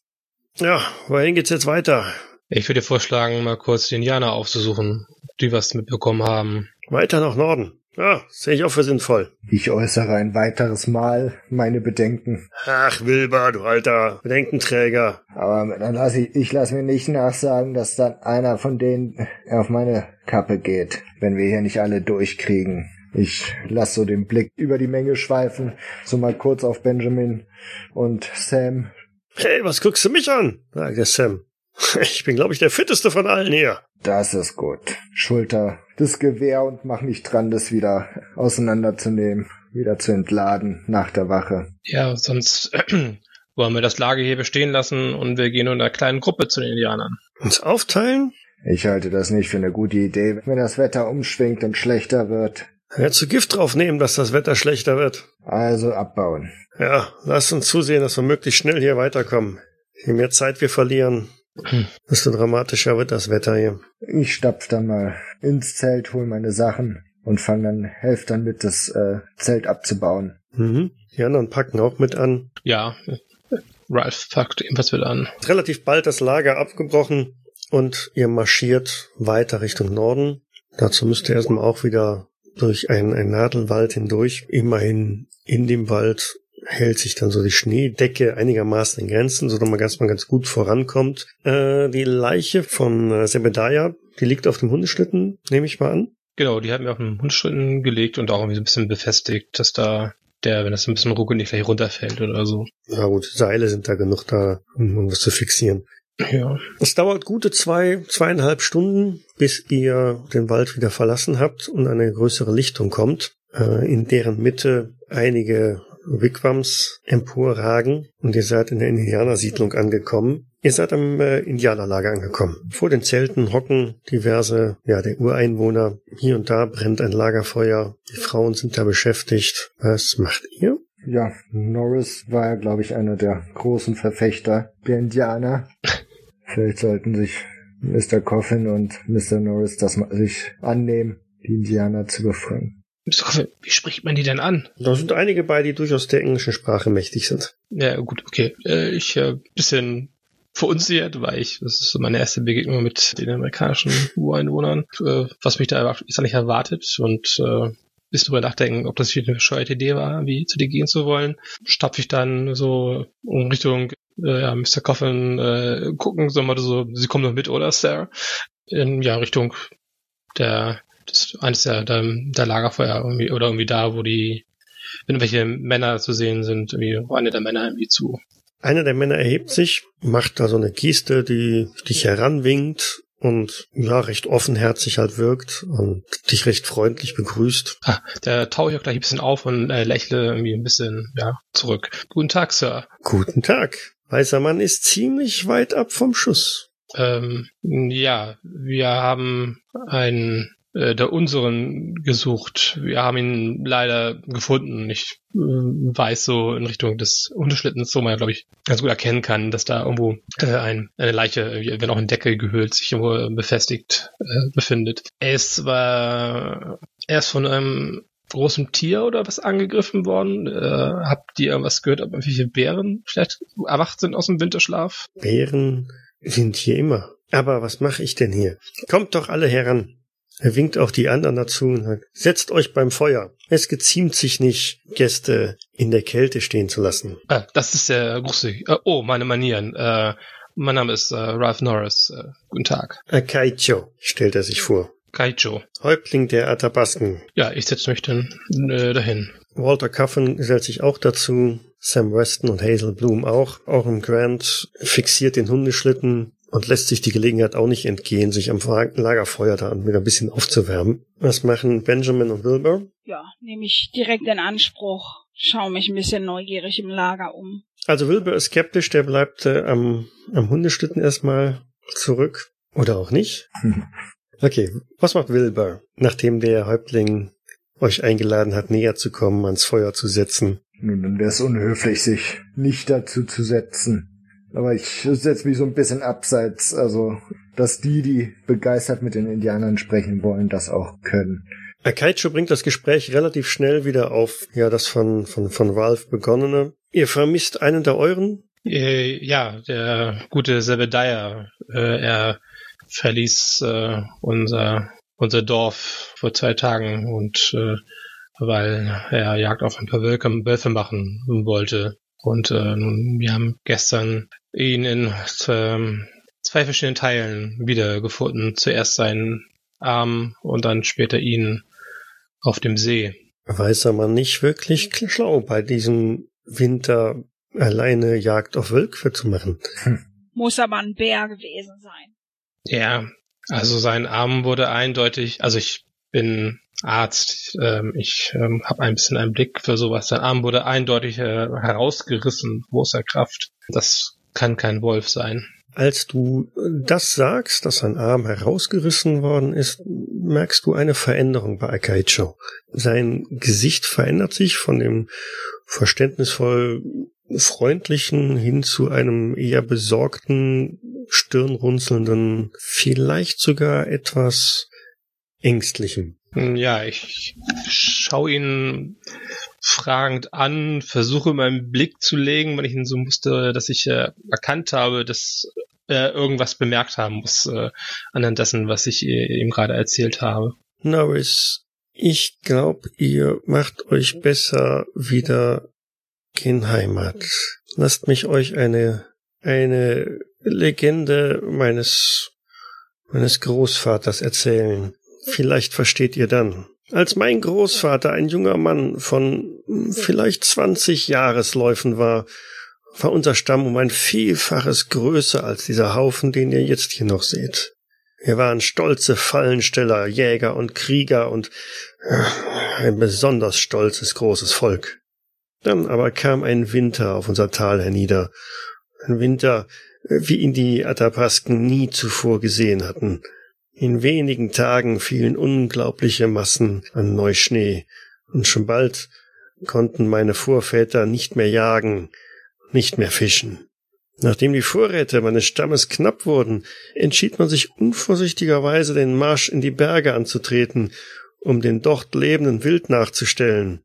[SPEAKER 1] Ja, wohin geht's jetzt weiter?
[SPEAKER 4] Ich würde vorschlagen, mal kurz die Indianer aufzusuchen, die was mitbekommen haben.
[SPEAKER 1] Weiter nach Norden. Ja, sehe ich auch für sinnvoll.
[SPEAKER 3] Ich äußere ein weiteres Mal meine Bedenken.
[SPEAKER 1] Ach, Wilber, du alter Bedenkenträger.
[SPEAKER 3] Aber dann lass ich, ich lass mir nicht nachsagen, dass dann einer von denen auf meine Kappe geht, wenn wir hier nicht alle durchkriegen. Ich lass so den Blick über die Menge schweifen, so mal kurz auf Benjamin und Sam.
[SPEAKER 1] Hey, was guckst du mich an? sagt der Sam. Ich bin, glaube ich, der fitteste von allen hier.
[SPEAKER 3] Das ist gut. Schulter das Gewehr und mach mich dran, das wieder auseinanderzunehmen, wieder zu entladen nach der Wache.
[SPEAKER 4] Ja, sonst wollen wir das Lager hier bestehen lassen und wir gehen nur in einer kleinen Gruppe zu den Indianern.
[SPEAKER 1] Uns aufteilen?
[SPEAKER 3] Ich halte das nicht für eine gute Idee, wenn das Wetter umschwingt und schlechter wird.
[SPEAKER 1] Ja, zu Gift draufnehmen, dass das Wetter schlechter wird.
[SPEAKER 3] Also abbauen.
[SPEAKER 1] Ja, lass uns zusehen, dass wir möglichst schnell hier weiterkommen. Je mehr Zeit wir verlieren, desto dramatischer wird das Wetter hier.
[SPEAKER 3] Ich stapf dann mal ins Zelt, hol meine Sachen und fang dann, helf dann mit, das äh, Zelt abzubauen.
[SPEAKER 1] Mhm. Die anderen packen auch mit an.
[SPEAKER 4] Ja, Ralph packt ebenfalls mit an.
[SPEAKER 1] Relativ bald das Lager abgebrochen und ihr marschiert weiter Richtung Norden. Dazu müsst ihr erstmal auch wieder durch einen, einen Nadelwald hindurch. Immerhin in dem Wald hält sich dann so die Schneedecke einigermaßen in Grenzen, so dass man ganz mal ganz gut vorankommt. Äh, die Leiche von äh, Sebediah, die liegt auf dem Hundeschlitten, nehme ich mal an.
[SPEAKER 4] Genau, die haben wir auf den Hundeschlitten gelegt und auch irgendwie so ein bisschen befestigt, dass da der, wenn das ein bisschen ruckelt, nicht gleich runterfällt oder so.
[SPEAKER 1] Ja gut, Seile sind da genug da, um was zu fixieren.
[SPEAKER 4] Ja.
[SPEAKER 1] Es dauert gute zwei, zweieinhalb Stunden, bis ihr den Wald wieder verlassen habt und eine größere Lichtung kommt, äh, in deren Mitte einige Wigwams emporragen und ihr seid in der Indianersiedlung angekommen. Ihr seid am äh, Indianerlager angekommen. Vor den Zelten hocken diverse, ja, der Ureinwohner. Hier und da brennt ein Lagerfeuer. Die Frauen sind da beschäftigt. Was macht ihr?
[SPEAKER 3] Ja, Norris war ja, glaube ich, einer der großen Verfechter der Indianer. Vielleicht sollten sich Mr. Coffin und Mr. Norris das mal sich annehmen, die Indianer zu befreien.
[SPEAKER 4] Wie spricht man die denn an?
[SPEAKER 1] Da sind einige bei, die durchaus der englischen Sprache mächtig sind.
[SPEAKER 4] Ja, gut, okay. Äh, ich äh, bisschen verunsichert, weil ich, das ist so meine erste Begegnung mit den amerikanischen Ureinwohnern, äh, was mich da ist nicht erwartet und äh, bis drüber nachdenken, ob das eine bescheuerte Idee war, wie zu dir gehen zu wollen, stapfe ich dann so in Richtung äh, ja, Mr. Coffin äh, gucken, so mal so, sie kommen noch mit, oder Sir? In ja, Richtung der das eines der, der, der Lagerfeuer irgendwie, oder irgendwie da, wo die, wenn welche Männer zu sehen sind, irgendwie, wo eine der Männer irgendwie zu.
[SPEAKER 1] Einer der Männer erhebt sich, macht da so eine Geste, die dich heranwinkt und ja, recht offenherzig halt wirkt und dich recht freundlich begrüßt.
[SPEAKER 4] Ah, der taue ich auch gleich ein bisschen auf und äh, lächle irgendwie ein bisschen, ja, zurück. Guten Tag, Sir.
[SPEAKER 1] Guten Tag. Weißer Mann ist ziemlich weit ab vom Schuss.
[SPEAKER 4] Ähm, ja, wir haben einen äh, der unseren gesucht. Wir haben ihn leider gefunden. Ich äh, weiß so in Richtung des Hundeschlittens, wo man, glaube ich, ganz gut erkennen kann, dass da irgendwo äh, ein, eine Leiche, wenn auch in Decke gehüllt, sich irgendwo befestigt äh, befindet. Es war erst von einem großen Tier oder was angegriffen worden? Äh, habt ihr irgendwas gehört, ob irgendwelche Bären vielleicht erwacht sind aus dem Winterschlaf?
[SPEAKER 1] Bären sind hier immer. Aber was mache ich denn hier? Kommt doch alle heran. Er winkt auch die anderen dazu und sagt, setzt euch beim Feuer. Es geziemt sich nicht, Gäste in der Kälte stehen zu lassen.
[SPEAKER 4] Ah, das ist der große. Äh, oh, meine Manieren. Äh, mein Name ist äh, Ralph Norris. Äh, guten Tag.
[SPEAKER 1] Akaicho, stellt er sich vor.
[SPEAKER 4] Kaicho.
[SPEAKER 1] Häuptling der Atabasken.
[SPEAKER 4] Ja, ich setze mich dann äh, dahin.
[SPEAKER 1] Walter Cuffin gesellt sich auch dazu. Sam Weston und Hazel Bloom auch. Auch im Grant fixiert den Hundeschlitten und lässt sich die Gelegenheit auch nicht entgehen, sich am Lagerfeuer da wieder ein bisschen aufzuwärmen. Was machen Benjamin und Wilbur?
[SPEAKER 2] Ja, nehme ich direkt in Anspruch. Schau mich ein bisschen neugierig im Lager um.
[SPEAKER 1] Also Wilbur ist skeptisch, der bleibt äh, am, am Hundeschlitten erstmal zurück. Oder auch nicht. Okay, was macht Wilbur, nachdem der Häuptling euch eingeladen hat, näher zu kommen, ans Feuer zu setzen?
[SPEAKER 3] Nun, dann wäre es unhöflich, sich nicht dazu zu setzen. Aber ich setze mich so ein bisschen abseits, also, dass die, die begeistert mit den Indianern sprechen wollen, das auch können.
[SPEAKER 1] Akaicho bringt das Gespräch relativ schnell wieder auf, ja, das von, von, von Ralph begonnene. Ihr vermisst einen der euren?
[SPEAKER 4] Äh, ja, der gute Zebediah, äh, er verließ äh, unser, unser Dorf vor zwei Tagen und äh, weil er Jagd auf ein paar Wölfe machen wollte. Und äh, nun, wir haben gestern ihn in äh, zwei verschiedenen Teilen wiedergefunden. Zuerst seinen Arm und dann später ihn auf dem See.
[SPEAKER 1] Weiß er man nicht wirklich schlau bei diesem Winter alleine Jagd auf Wölfe zu machen. Hm.
[SPEAKER 2] Muss aber ein Bär gewesen sein.
[SPEAKER 4] Ja, also sein Arm wurde eindeutig, also ich bin Arzt, ähm, ich ähm, habe ein bisschen einen Blick für sowas. Sein Arm wurde eindeutig äh, herausgerissen, großer Kraft. Das kann kein Wolf sein.
[SPEAKER 1] Als du das sagst, dass sein Arm herausgerissen worden ist, merkst du eine Veränderung bei Akaicho. Sein Gesicht verändert sich von dem verständnisvoll freundlichen hin zu einem eher besorgten, stirnrunzelnden, vielleicht sogar etwas ängstlichen.
[SPEAKER 4] Ja, ich schaue ihn fragend an, versuche meinen Blick zu legen, wenn ich ihn so musste, dass ich äh, erkannt habe, dass er irgendwas bemerkt haben muss, äh, anhand dessen, was ich ihm gerade erzählt habe.
[SPEAKER 1] Norris, ich glaube, ihr macht euch besser wieder in Heimat. Lasst mich euch eine, eine Legende meines, meines Großvaters erzählen. Vielleicht versteht ihr dann. Als mein Großvater ein junger Mann von vielleicht zwanzig Jahresläufen war, war unser Stamm um ein Vielfaches größer als dieser Haufen, den ihr jetzt hier noch seht. Wir waren stolze Fallensteller, Jäger und Krieger und äh, ein besonders stolzes großes Volk. Dann aber kam ein Winter auf unser Tal hernieder. Ein Winter, äh, wie ihn die Atapasken nie zuvor gesehen hatten. In wenigen Tagen fielen unglaubliche Massen an Neuschnee, und schon bald konnten meine Vorväter nicht mehr jagen, nicht mehr fischen. Nachdem die Vorräte meines Stammes knapp wurden, entschied man sich unvorsichtigerweise den Marsch in die Berge anzutreten, um den dort lebenden Wild nachzustellen.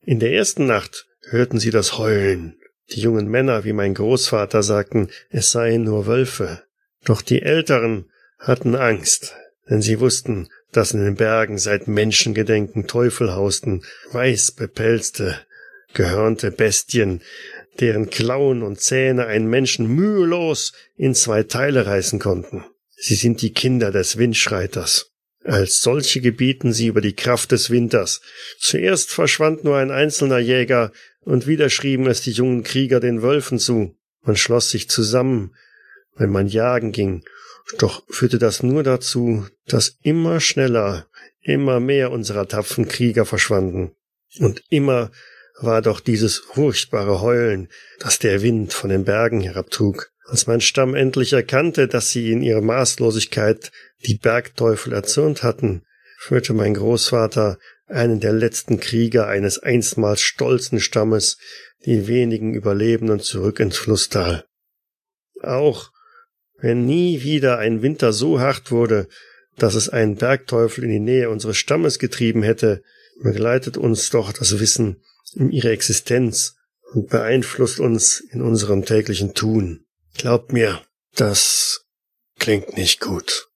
[SPEAKER 1] In der ersten Nacht hörten sie das Heulen. Die jungen Männer, wie mein Großvater, sagten, es seien nur Wölfe. Doch die Älteren hatten Angst, denn sie wussten, dass in den Bergen seit Menschengedenken Teufel hausten, weiß bepelzte, gehörnte Bestien, deren Klauen und Zähne einen Menschen mühelos in zwei Teile reißen konnten. Sie sind die Kinder des Windschreiters. Als solche gebieten sie über die Kraft des Winters. Zuerst verschwand nur ein einzelner Jäger, und wieder schrieben es die jungen Krieger den Wölfen zu. Man schloss sich zusammen, wenn man jagen ging, doch führte das nur dazu, dass immer schneller, immer mehr unserer tapferen Krieger verschwanden. Und immer war doch dieses furchtbare Heulen, das der Wind von den Bergen herabtrug. Als mein Stamm endlich erkannte, dass sie in ihrer Maßlosigkeit die Bergteufel erzürnt hatten, führte mein Großvater einen der letzten Krieger eines einstmals stolzen Stammes, die wenigen Überlebenden zurück ins Flusstal. Auch wenn nie wieder ein Winter so hart wurde, dass es einen Bergteufel in die Nähe unseres Stammes getrieben hätte, begleitet uns doch das Wissen um ihre Existenz und beeinflusst uns in unserem täglichen Tun. Glaubt mir, das klingt nicht gut.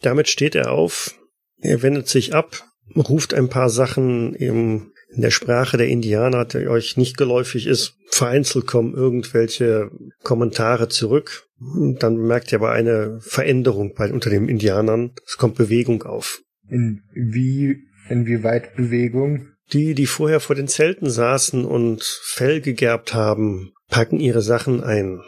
[SPEAKER 1] Damit steht er auf, er wendet sich ab, ruft ein paar Sachen im, in der Sprache der Indianer, die euch nicht geläufig ist. Vereinzelt kommen irgendwelche Kommentare zurück. Dann bemerkt ihr aber eine Veränderung bei, unter den Indianern. Es kommt Bewegung auf.
[SPEAKER 3] In wie, inwieweit Bewegung?
[SPEAKER 1] Die, die vorher vor den Zelten saßen und Fell gegerbt haben, packen ihre Sachen ein.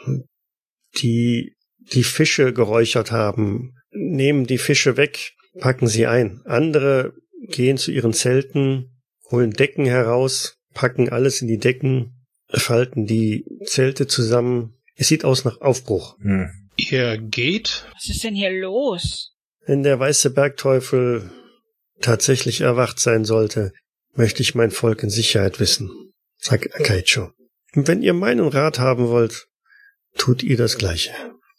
[SPEAKER 1] Die, die Fische geräuchert haben, nehmen die Fische weg, packen sie ein. Andere gehen zu ihren Zelten, holen Decken heraus, packen alles in die Decken, falten die Zelte zusammen. Es sieht aus nach Aufbruch. Hm.
[SPEAKER 4] Ihr geht?
[SPEAKER 2] Was ist denn hier los?
[SPEAKER 1] Wenn der weiße Bergteufel tatsächlich erwacht sein sollte, möchte ich mein Volk in Sicherheit wissen. sagt Akaicho. Und wenn ihr meinen Rat haben wollt, tut ihr das Gleiche.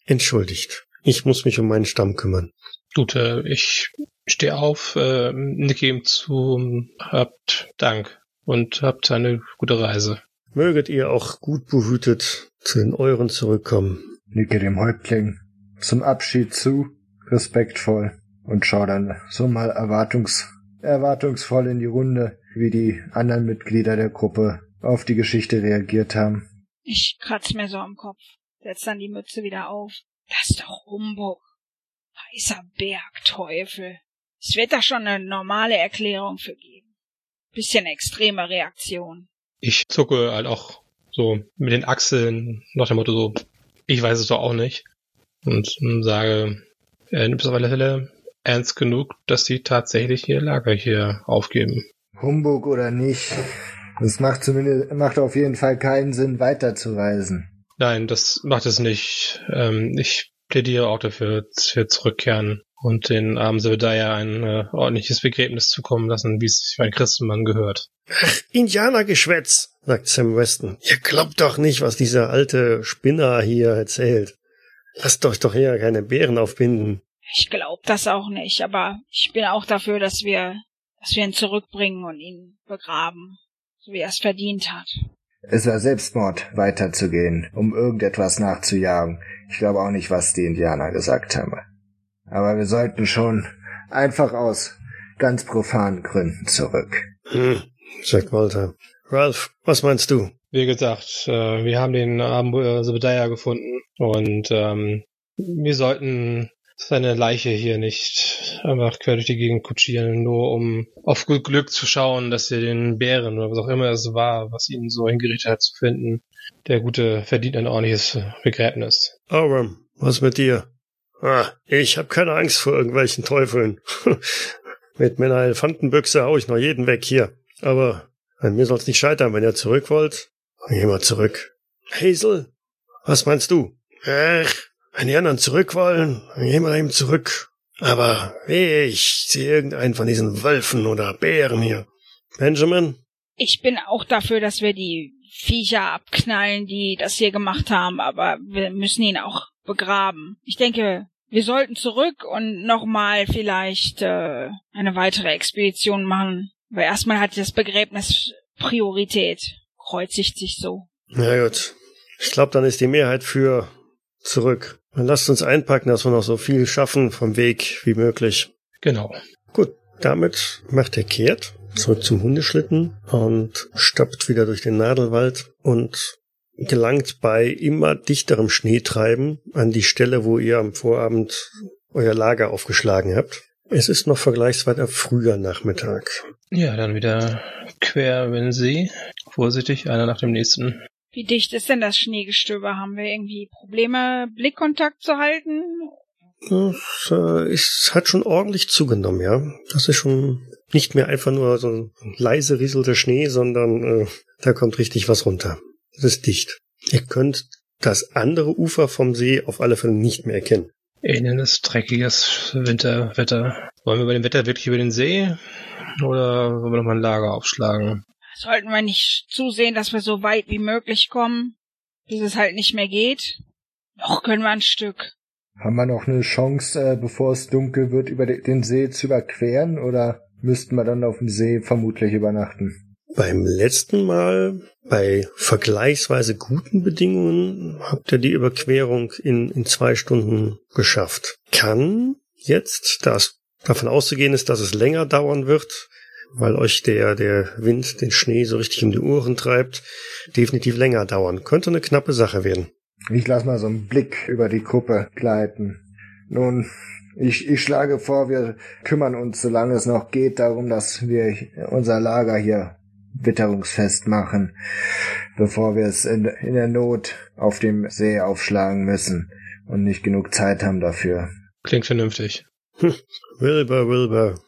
[SPEAKER 1] Entschuldigt, ich muss mich um meinen Stamm kümmern.
[SPEAKER 4] Gut, äh, ich stehe auf, äh, nicke ihm zu, habt Dank und habt eine gute Reise.
[SPEAKER 1] Möget ihr auch gut behütet zu den Euren zurückkommen.
[SPEAKER 3] Nicke dem Häuptling zum Abschied zu, respektvoll und schau dann so mal erwartungs erwartungsvoll in die Runde, wie die anderen Mitglieder der Gruppe auf die Geschichte reagiert haben.
[SPEAKER 2] Ich kratz mir so am Kopf, setz dann die Mütze wieder auf. Das ist doch Humbug. Weißer Bergteufel. Es wird da schon eine normale Erklärung für geben. Bisschen extreme Reaktion.
[SPEAKER 4] Ich zucke halt auch so mit den Achseln nach dem Motto so, ich weiß es doch auch nicht. Und sage, er nimmt es auf alle Fälle ernst genug, dass sie tatsächlich ihr Lager hier aufgeben.
[SPEAKER 3] Humbug oder nicht, es macht zumindest, macht auf jeden Fall keinen Sinn, weiterzureisen.
[SPEAKER 4] Nein, das macht es nicht. Ähm, ich plädiere auch dafür, dass wir zurückkehren und den armen Sebediah ein äh, ordentliches Begräbnis zukommen lassen, wie es für ein Christenmann gehört.
[SPEAKER 1] Ach, Indianergeschwätz, sagt Sam Weston. Ihr glaubt doch nicht, was dieser alte Spinner hier erzählt. Lasst euch doch hier keine Bären aufbinden.
[SPEAKER 2] Ich glaub das auch nicht, aber ich bin auch dafür, dass wir, dass wir ihn zurückbringen und ihn begraben, so wie er es verdient hat.
[SPEAKER 3] Es war Selbstmord, weiterzugehen, um irgendetwas nachzujagen. Ich glaube auch nicht, was die Indianer gesagt haben. Aber wir sollten schon einfach aus ganz profanen Gründen zurück.
[SPEAKER 1] Hm, sagt Walter. Ralph, was meinst du?
[SPEAKER 4] Wie gesagt, äh, wir haben den armen äh, Sebediah gefunden und ähm, wir sollten seine Leiche hier nicht einfach quer durch die Gegend kutschieren, nur um auf gut Glück zu schauen, dass wir den Bären oder was auch immer es war, was ihn so hingerichtet hat, zu finden. Der Gute verdient ein ordentliches Begräbnis.
[SPEAKER 1] Aurum, was mit dir? Ah, ich hab keine Angst vor irgendwelchen Teufeln. mit meiner Elefantenbüchse hau ich noch jeden weg hier. Aber an mir soll's nicht scheitern, wenn ihr zurück wollt. Dann geh mal zurück. Hazel, was meinst du? Ach, wenn die anderen zurück wollen, dann gehen wir eben zurück. Aber ich sehe irgendeinen von diesen Wölfen oder Bären hier. Benjamin?
[SPEAKER 2] Ich bin auch dafür, dass wir die Viecher abknallen, die das hier gemacht haben, aber wir müssen ihn auch begraben. Ich denke, wir sollten zurück und nochmal vielleicht äh, eine weitere Expedition machen. Weil erstmal hat das Begräbnis Priorität. Kreuzigt sich so.
[SPEAKER 1] Na gut. Ich glaube, dann ist die Mehrheit für zurück. Dann lasst uns einpacken, dass wir noch so viel schaffen vom Weg wie möglich.
[SPEAKER 4] Genau.
[SPEAKER 1] Gut, damit macht er kehrt zurück zum Hundeschlitten und stappt wieder durch den Nadelwald und gelangt bei immer dichterem Schneetreiben an die Stelle, wo ihr am Vorabend euer Lager aufgeschlagen habt. Es ist noch vergleichsweise früher Nachmittag.
[SPEAKER 4] Ja, dann wieder quer den See. Vorsichtig, einer nach dem nächsten.
[SPEAKER 2] Wie dicht ist denn das Schneegestöber? Haben wir irgendwie Probleme, Blickkontakt zu halten?
[SPEAKER 1] Es, äh, es hat schon ordentlich zugenommen, ja. Das ist schon nicht mehr einfach nur so ein leise rieselter Schnee, sondern äh, da kommt richtig was runter. Es ist dicht. Ihr könnt das andere Ufer vom See auf alle Fälle nicht mehr erkennen.
[SPEAKER 4] Ähnliches, dreckiges Winterwetter. Wollen wir bei dem Wetter wirklich über den See? Oder wollen wir nochmal ein Lager aufschlagen?
[SPEAKER 2] Sollten wir nicht zusehen, dass wir so weit wie möglich kommen, bis es halt nicht mehr geht? Noch können wir ein Stück.
[SPEAKER 3] Haben wir noch eine Chance, äh, bevor es dunkel wird, über den See zu überqueren? Oder müssten wir dann auf dem See vermutlich übernachten?
[SPEAKER 1] Beim letzten Mal, bei vergleichsweise guten Bedingungen, habt ihr die Überquerung in, in zwei Stunden geschafft. Kann jetzt, da es davon auszugehen ist, dass es länger dauern wird, weil euch der, der Wind den Schnee so richtig um die Ohren treibt, definitiv länger dauern. Könnte eine knappe Sache werden.
[SPEAKER 3] Ich lass mal so einen Blick über die Gruppe gleiten. Nun, ich, ich schlage vor, wir kümmern uns, solange es noch geht, darum, dass wir unser Lager hier witterungsfest machen, bevor wir es in, in der Not auf dem See aufschlagen müssen und nicht genug Zeit haben dafür.
[SPEAKER 4] Klingt vernünftig.
[SPEAKER 1] Wilbur, Wilbur.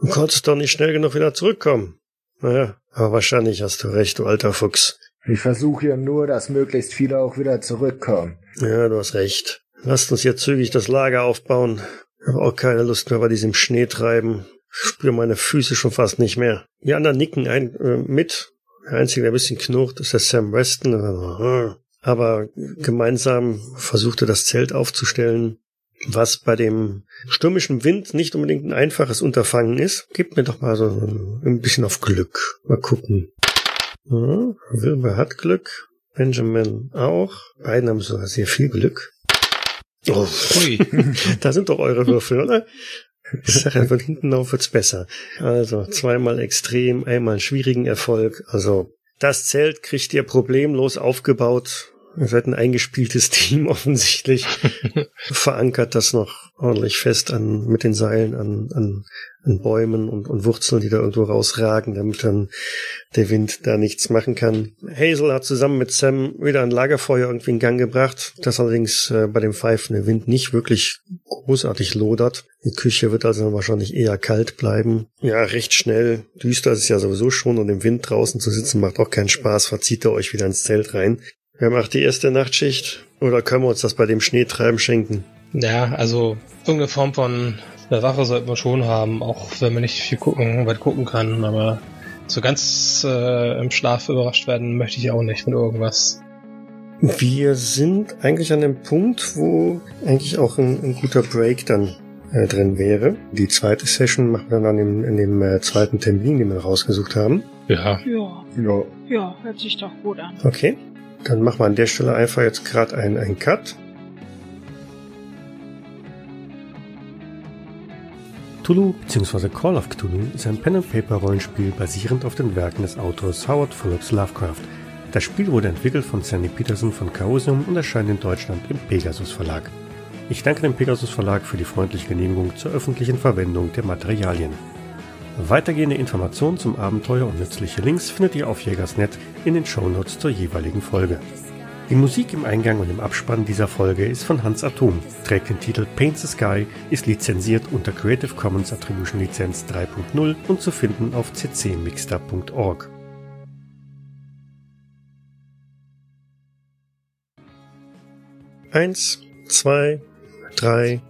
[SPEAKER 1] Du konntest doch nicht schnell genug wieder zurückkommen. Naja, aber wahrscheinlich hast du recht, du alter Fuchs.
[SPEAKER 3] Ich versuche ja nur, dass möglichst viele auch wieder zurückkommen.
[SPEAKER 1] Ja, du hast recht. Lasst uns jetzt zügig das Lager aufbauen. Ich habe auch keine Lust mehr bei diesem Schnee treiben. Ich spüre meine Füße schon fast nicht mehr. Die anderen nicken ein, äh, mit. Der Einzige, der ein bisschen knurrt, ist der Sam Weston. Aber gemeinsam versuchte das Zelt aufzustellen, was bei dem stürmischen Wind nicht unbedingt ein einfaches Unterfangen ist. Gebt mir doch mal so ein bisschen auf Glück. Mal gucken. Ja, Wilbur hat Glück. Benjamin auch. Beiden haben sogar sehr viel Glück. Oh, da sind doch eure Würfel, oder? Ich sage ja, von hinten auf wird's besser. Also zweimal extrem, einmal einen schwierigen Erfolg. Also das Zelt kriegt ihr problemlos aufgebaut. Ihr seid ein eingespieltes Team offensichtlich. Verankert das noch ordentlich fest an mit den Seilen an, an an Bäumen und, und Wurzeln, die da irgendwo rausragen, damit dann der Wind da nichts machen kann. Hazel hat zusammen mit Sam wieder ein Lagerfeuer irgendwie in Gang gebracht, das allerdings äh, bei dem pfeifenden Wind nicht wirklich großartig lodert. Die Küche wird also wahrscheinlich eher kalt bleiben. Ja, recht schnell. Düster ist es ja sowieso schon und im Wind draußen zu sitzen macht auch keinen Spaß. Verzieht ihr euch wieder ins Zelt rein. Wer macht die erste Nachtschicht? Oder können wir uns das bei dem Schneetreiben schenken?
[SPEAKER 4] Ja, also irgendeine Form von eine Wache sollte man schon haben, auch wenn man nicht viel gucken, weit gucken kann, aber so ganz äh, im Schlaf überrascht werden möchte ich auch nicht von irgendwas.
[SPEAKER 1] Wir sind eigentlich an dem Punkt, wo eigentlich auch ein, ein guter Break dann äh, drin wäre. Die zweite Session machen wir dann in, in dem äh, zweiten Termin, den wir rausgesucht haben.
[SPEAKER 2] Ja. Ja. Ja, ja hört sich doch gut an.
[SPEAKER 1] Okay. Dann machen wir an der Stelle einfach jetzt gerade einen, einen Cut. Cthulhu bzw. Call of Cthulhu ist ein Pen-and-Paper-Rollenspiel basierend auf den Werken des Autors Howard Phillips Lovecraft. Das Spiel wurde entwickelt von Sandy Peterson von Chaosium und erscheint in Deutschland im Pegasus Verlag. Ich danke dem Pegasus Verlag für die freundliche Genehmigung zur öffentlichen Verwendung der Materialien. Weitergehende Informationen zum Abenteuer und nützliche Links findet ihr auf Jägersnet in den Shownotes zur jeweiligen Folge. Die Musik im Eingang und im Abspann dieser Folge ist von Hans Atom, trägt den Titel Paint the Sky, ist lizenziert unter Creative Commons Attribution Lizenz 3.0 und zu finden auf ccmixter.org. Eins, zwei, drei,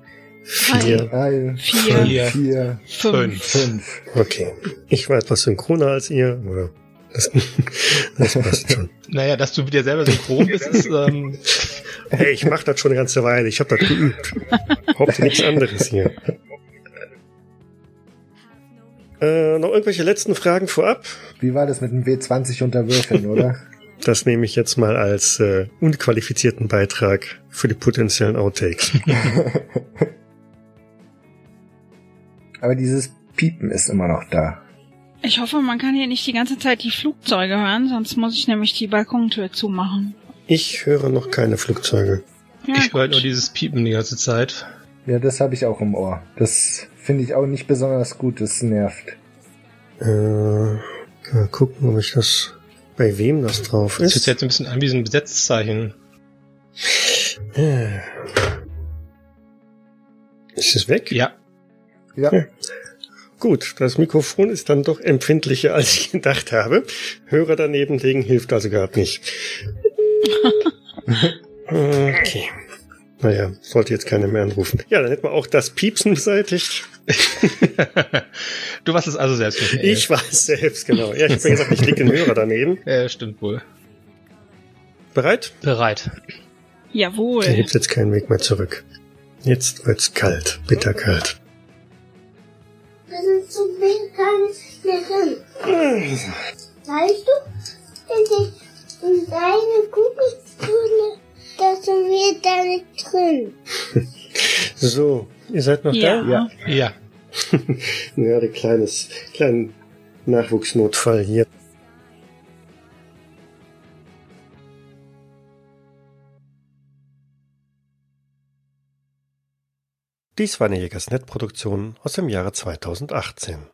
[SPEAKER 1] vier,
[SPEAKER 2] drei, vier, vier, vier, fünf. fünf.
[SPEAKER 1] Okay. Ich war etwas synchroner als ihr, oder? Das,
[SPEAKER 4] das passt schon. Naja, dass du mit dir selber synchron bist, ist. Ähm
[SPEAKER 1] hey, ich mach das schon eine ganze Weile. Ich habe das geübt. Hauptsache nichts anderes hier. Äh, noch irgendwelche letzten Fragen vorab?
[SPEAKER 3] Wie war das mit dem W20 unter Würfeln, oder?
[SPEAKER 1] Das nehme ich jetzt mal als äh, unqualifizierten Beitrag für die potenziellen Outtakes.
[SPEAKER 3] Aber dieses Piepen ist immer noch da.
[SPEAKER 2] Ich hoffe, man kann hier nicht die ganze Zeit die Flugzeuge hören, sonst muss ich nämlich die Balkontür zumachen.
[SPEAKER 1] Ich höre noch keine Flugzeuge.
[SPEAKER 4] Ja, ich höre nur dieses Piepen die ganze Zeit.
[SPEAKER 3] Ja, das habe ich auch im Ohr. Das finde ich auch nicht besonders gut, das nervt.
[SPEAKER 1] Äh, mal gucken, ob ich das bei wem das drauf ist.
[SPEAKER 4] Das hört jetzt ein bisschen an wie so ein Besetzzeichen.
[SPEAKER 1] Äh. Ist es weg?
[SPEAKER 4] Ja.
[SPEAKER 3] Ja. ja.
[SPEAKER 1] Gut, das Mikrofon ist dann doch empfindlicher, als ich gedacht habe. Hörer daneben legen hilft also gerade nicht. okay. Naja, sollte jetzt keiner mehr anrufen. Ja, dann hätten wir auch das Piepsen beseitigt.
[SPEAKER 4] du warst es also selbst.
[SPEAKER 1] Nicht ich war es selbst, genau. Ja, ich habe ja gesagt, ich lege den Hörer daneben.
[SPEAKER 4] Ja, stimmt wohl.
[SPEAKER 1] Bereit?
[SPEAKER 4] Bereit.
[SPEAKER 2] Jawohl.
[SPEAKER 1] Da gibt's jetzt keinen Weg mehr zurück. Jetzt wird's kalt, bitterkalt. Das ist so
[SPEAKER 5] drin. Weißt du, in deine Kugelzone, da sind wir da nicht drin.
[SPEAKER 1] so, ihr seid noch
[SPEAKER 2] ja.
[SPEAKER 1] da?
[SPEAKER 4] Ja. Ja.
[SPEAKER 1] ja, der kleines, kleinen Nachwuchsnotfall hier. Dies war eine Jägersnet-Produktion aus dem Jahre 2018.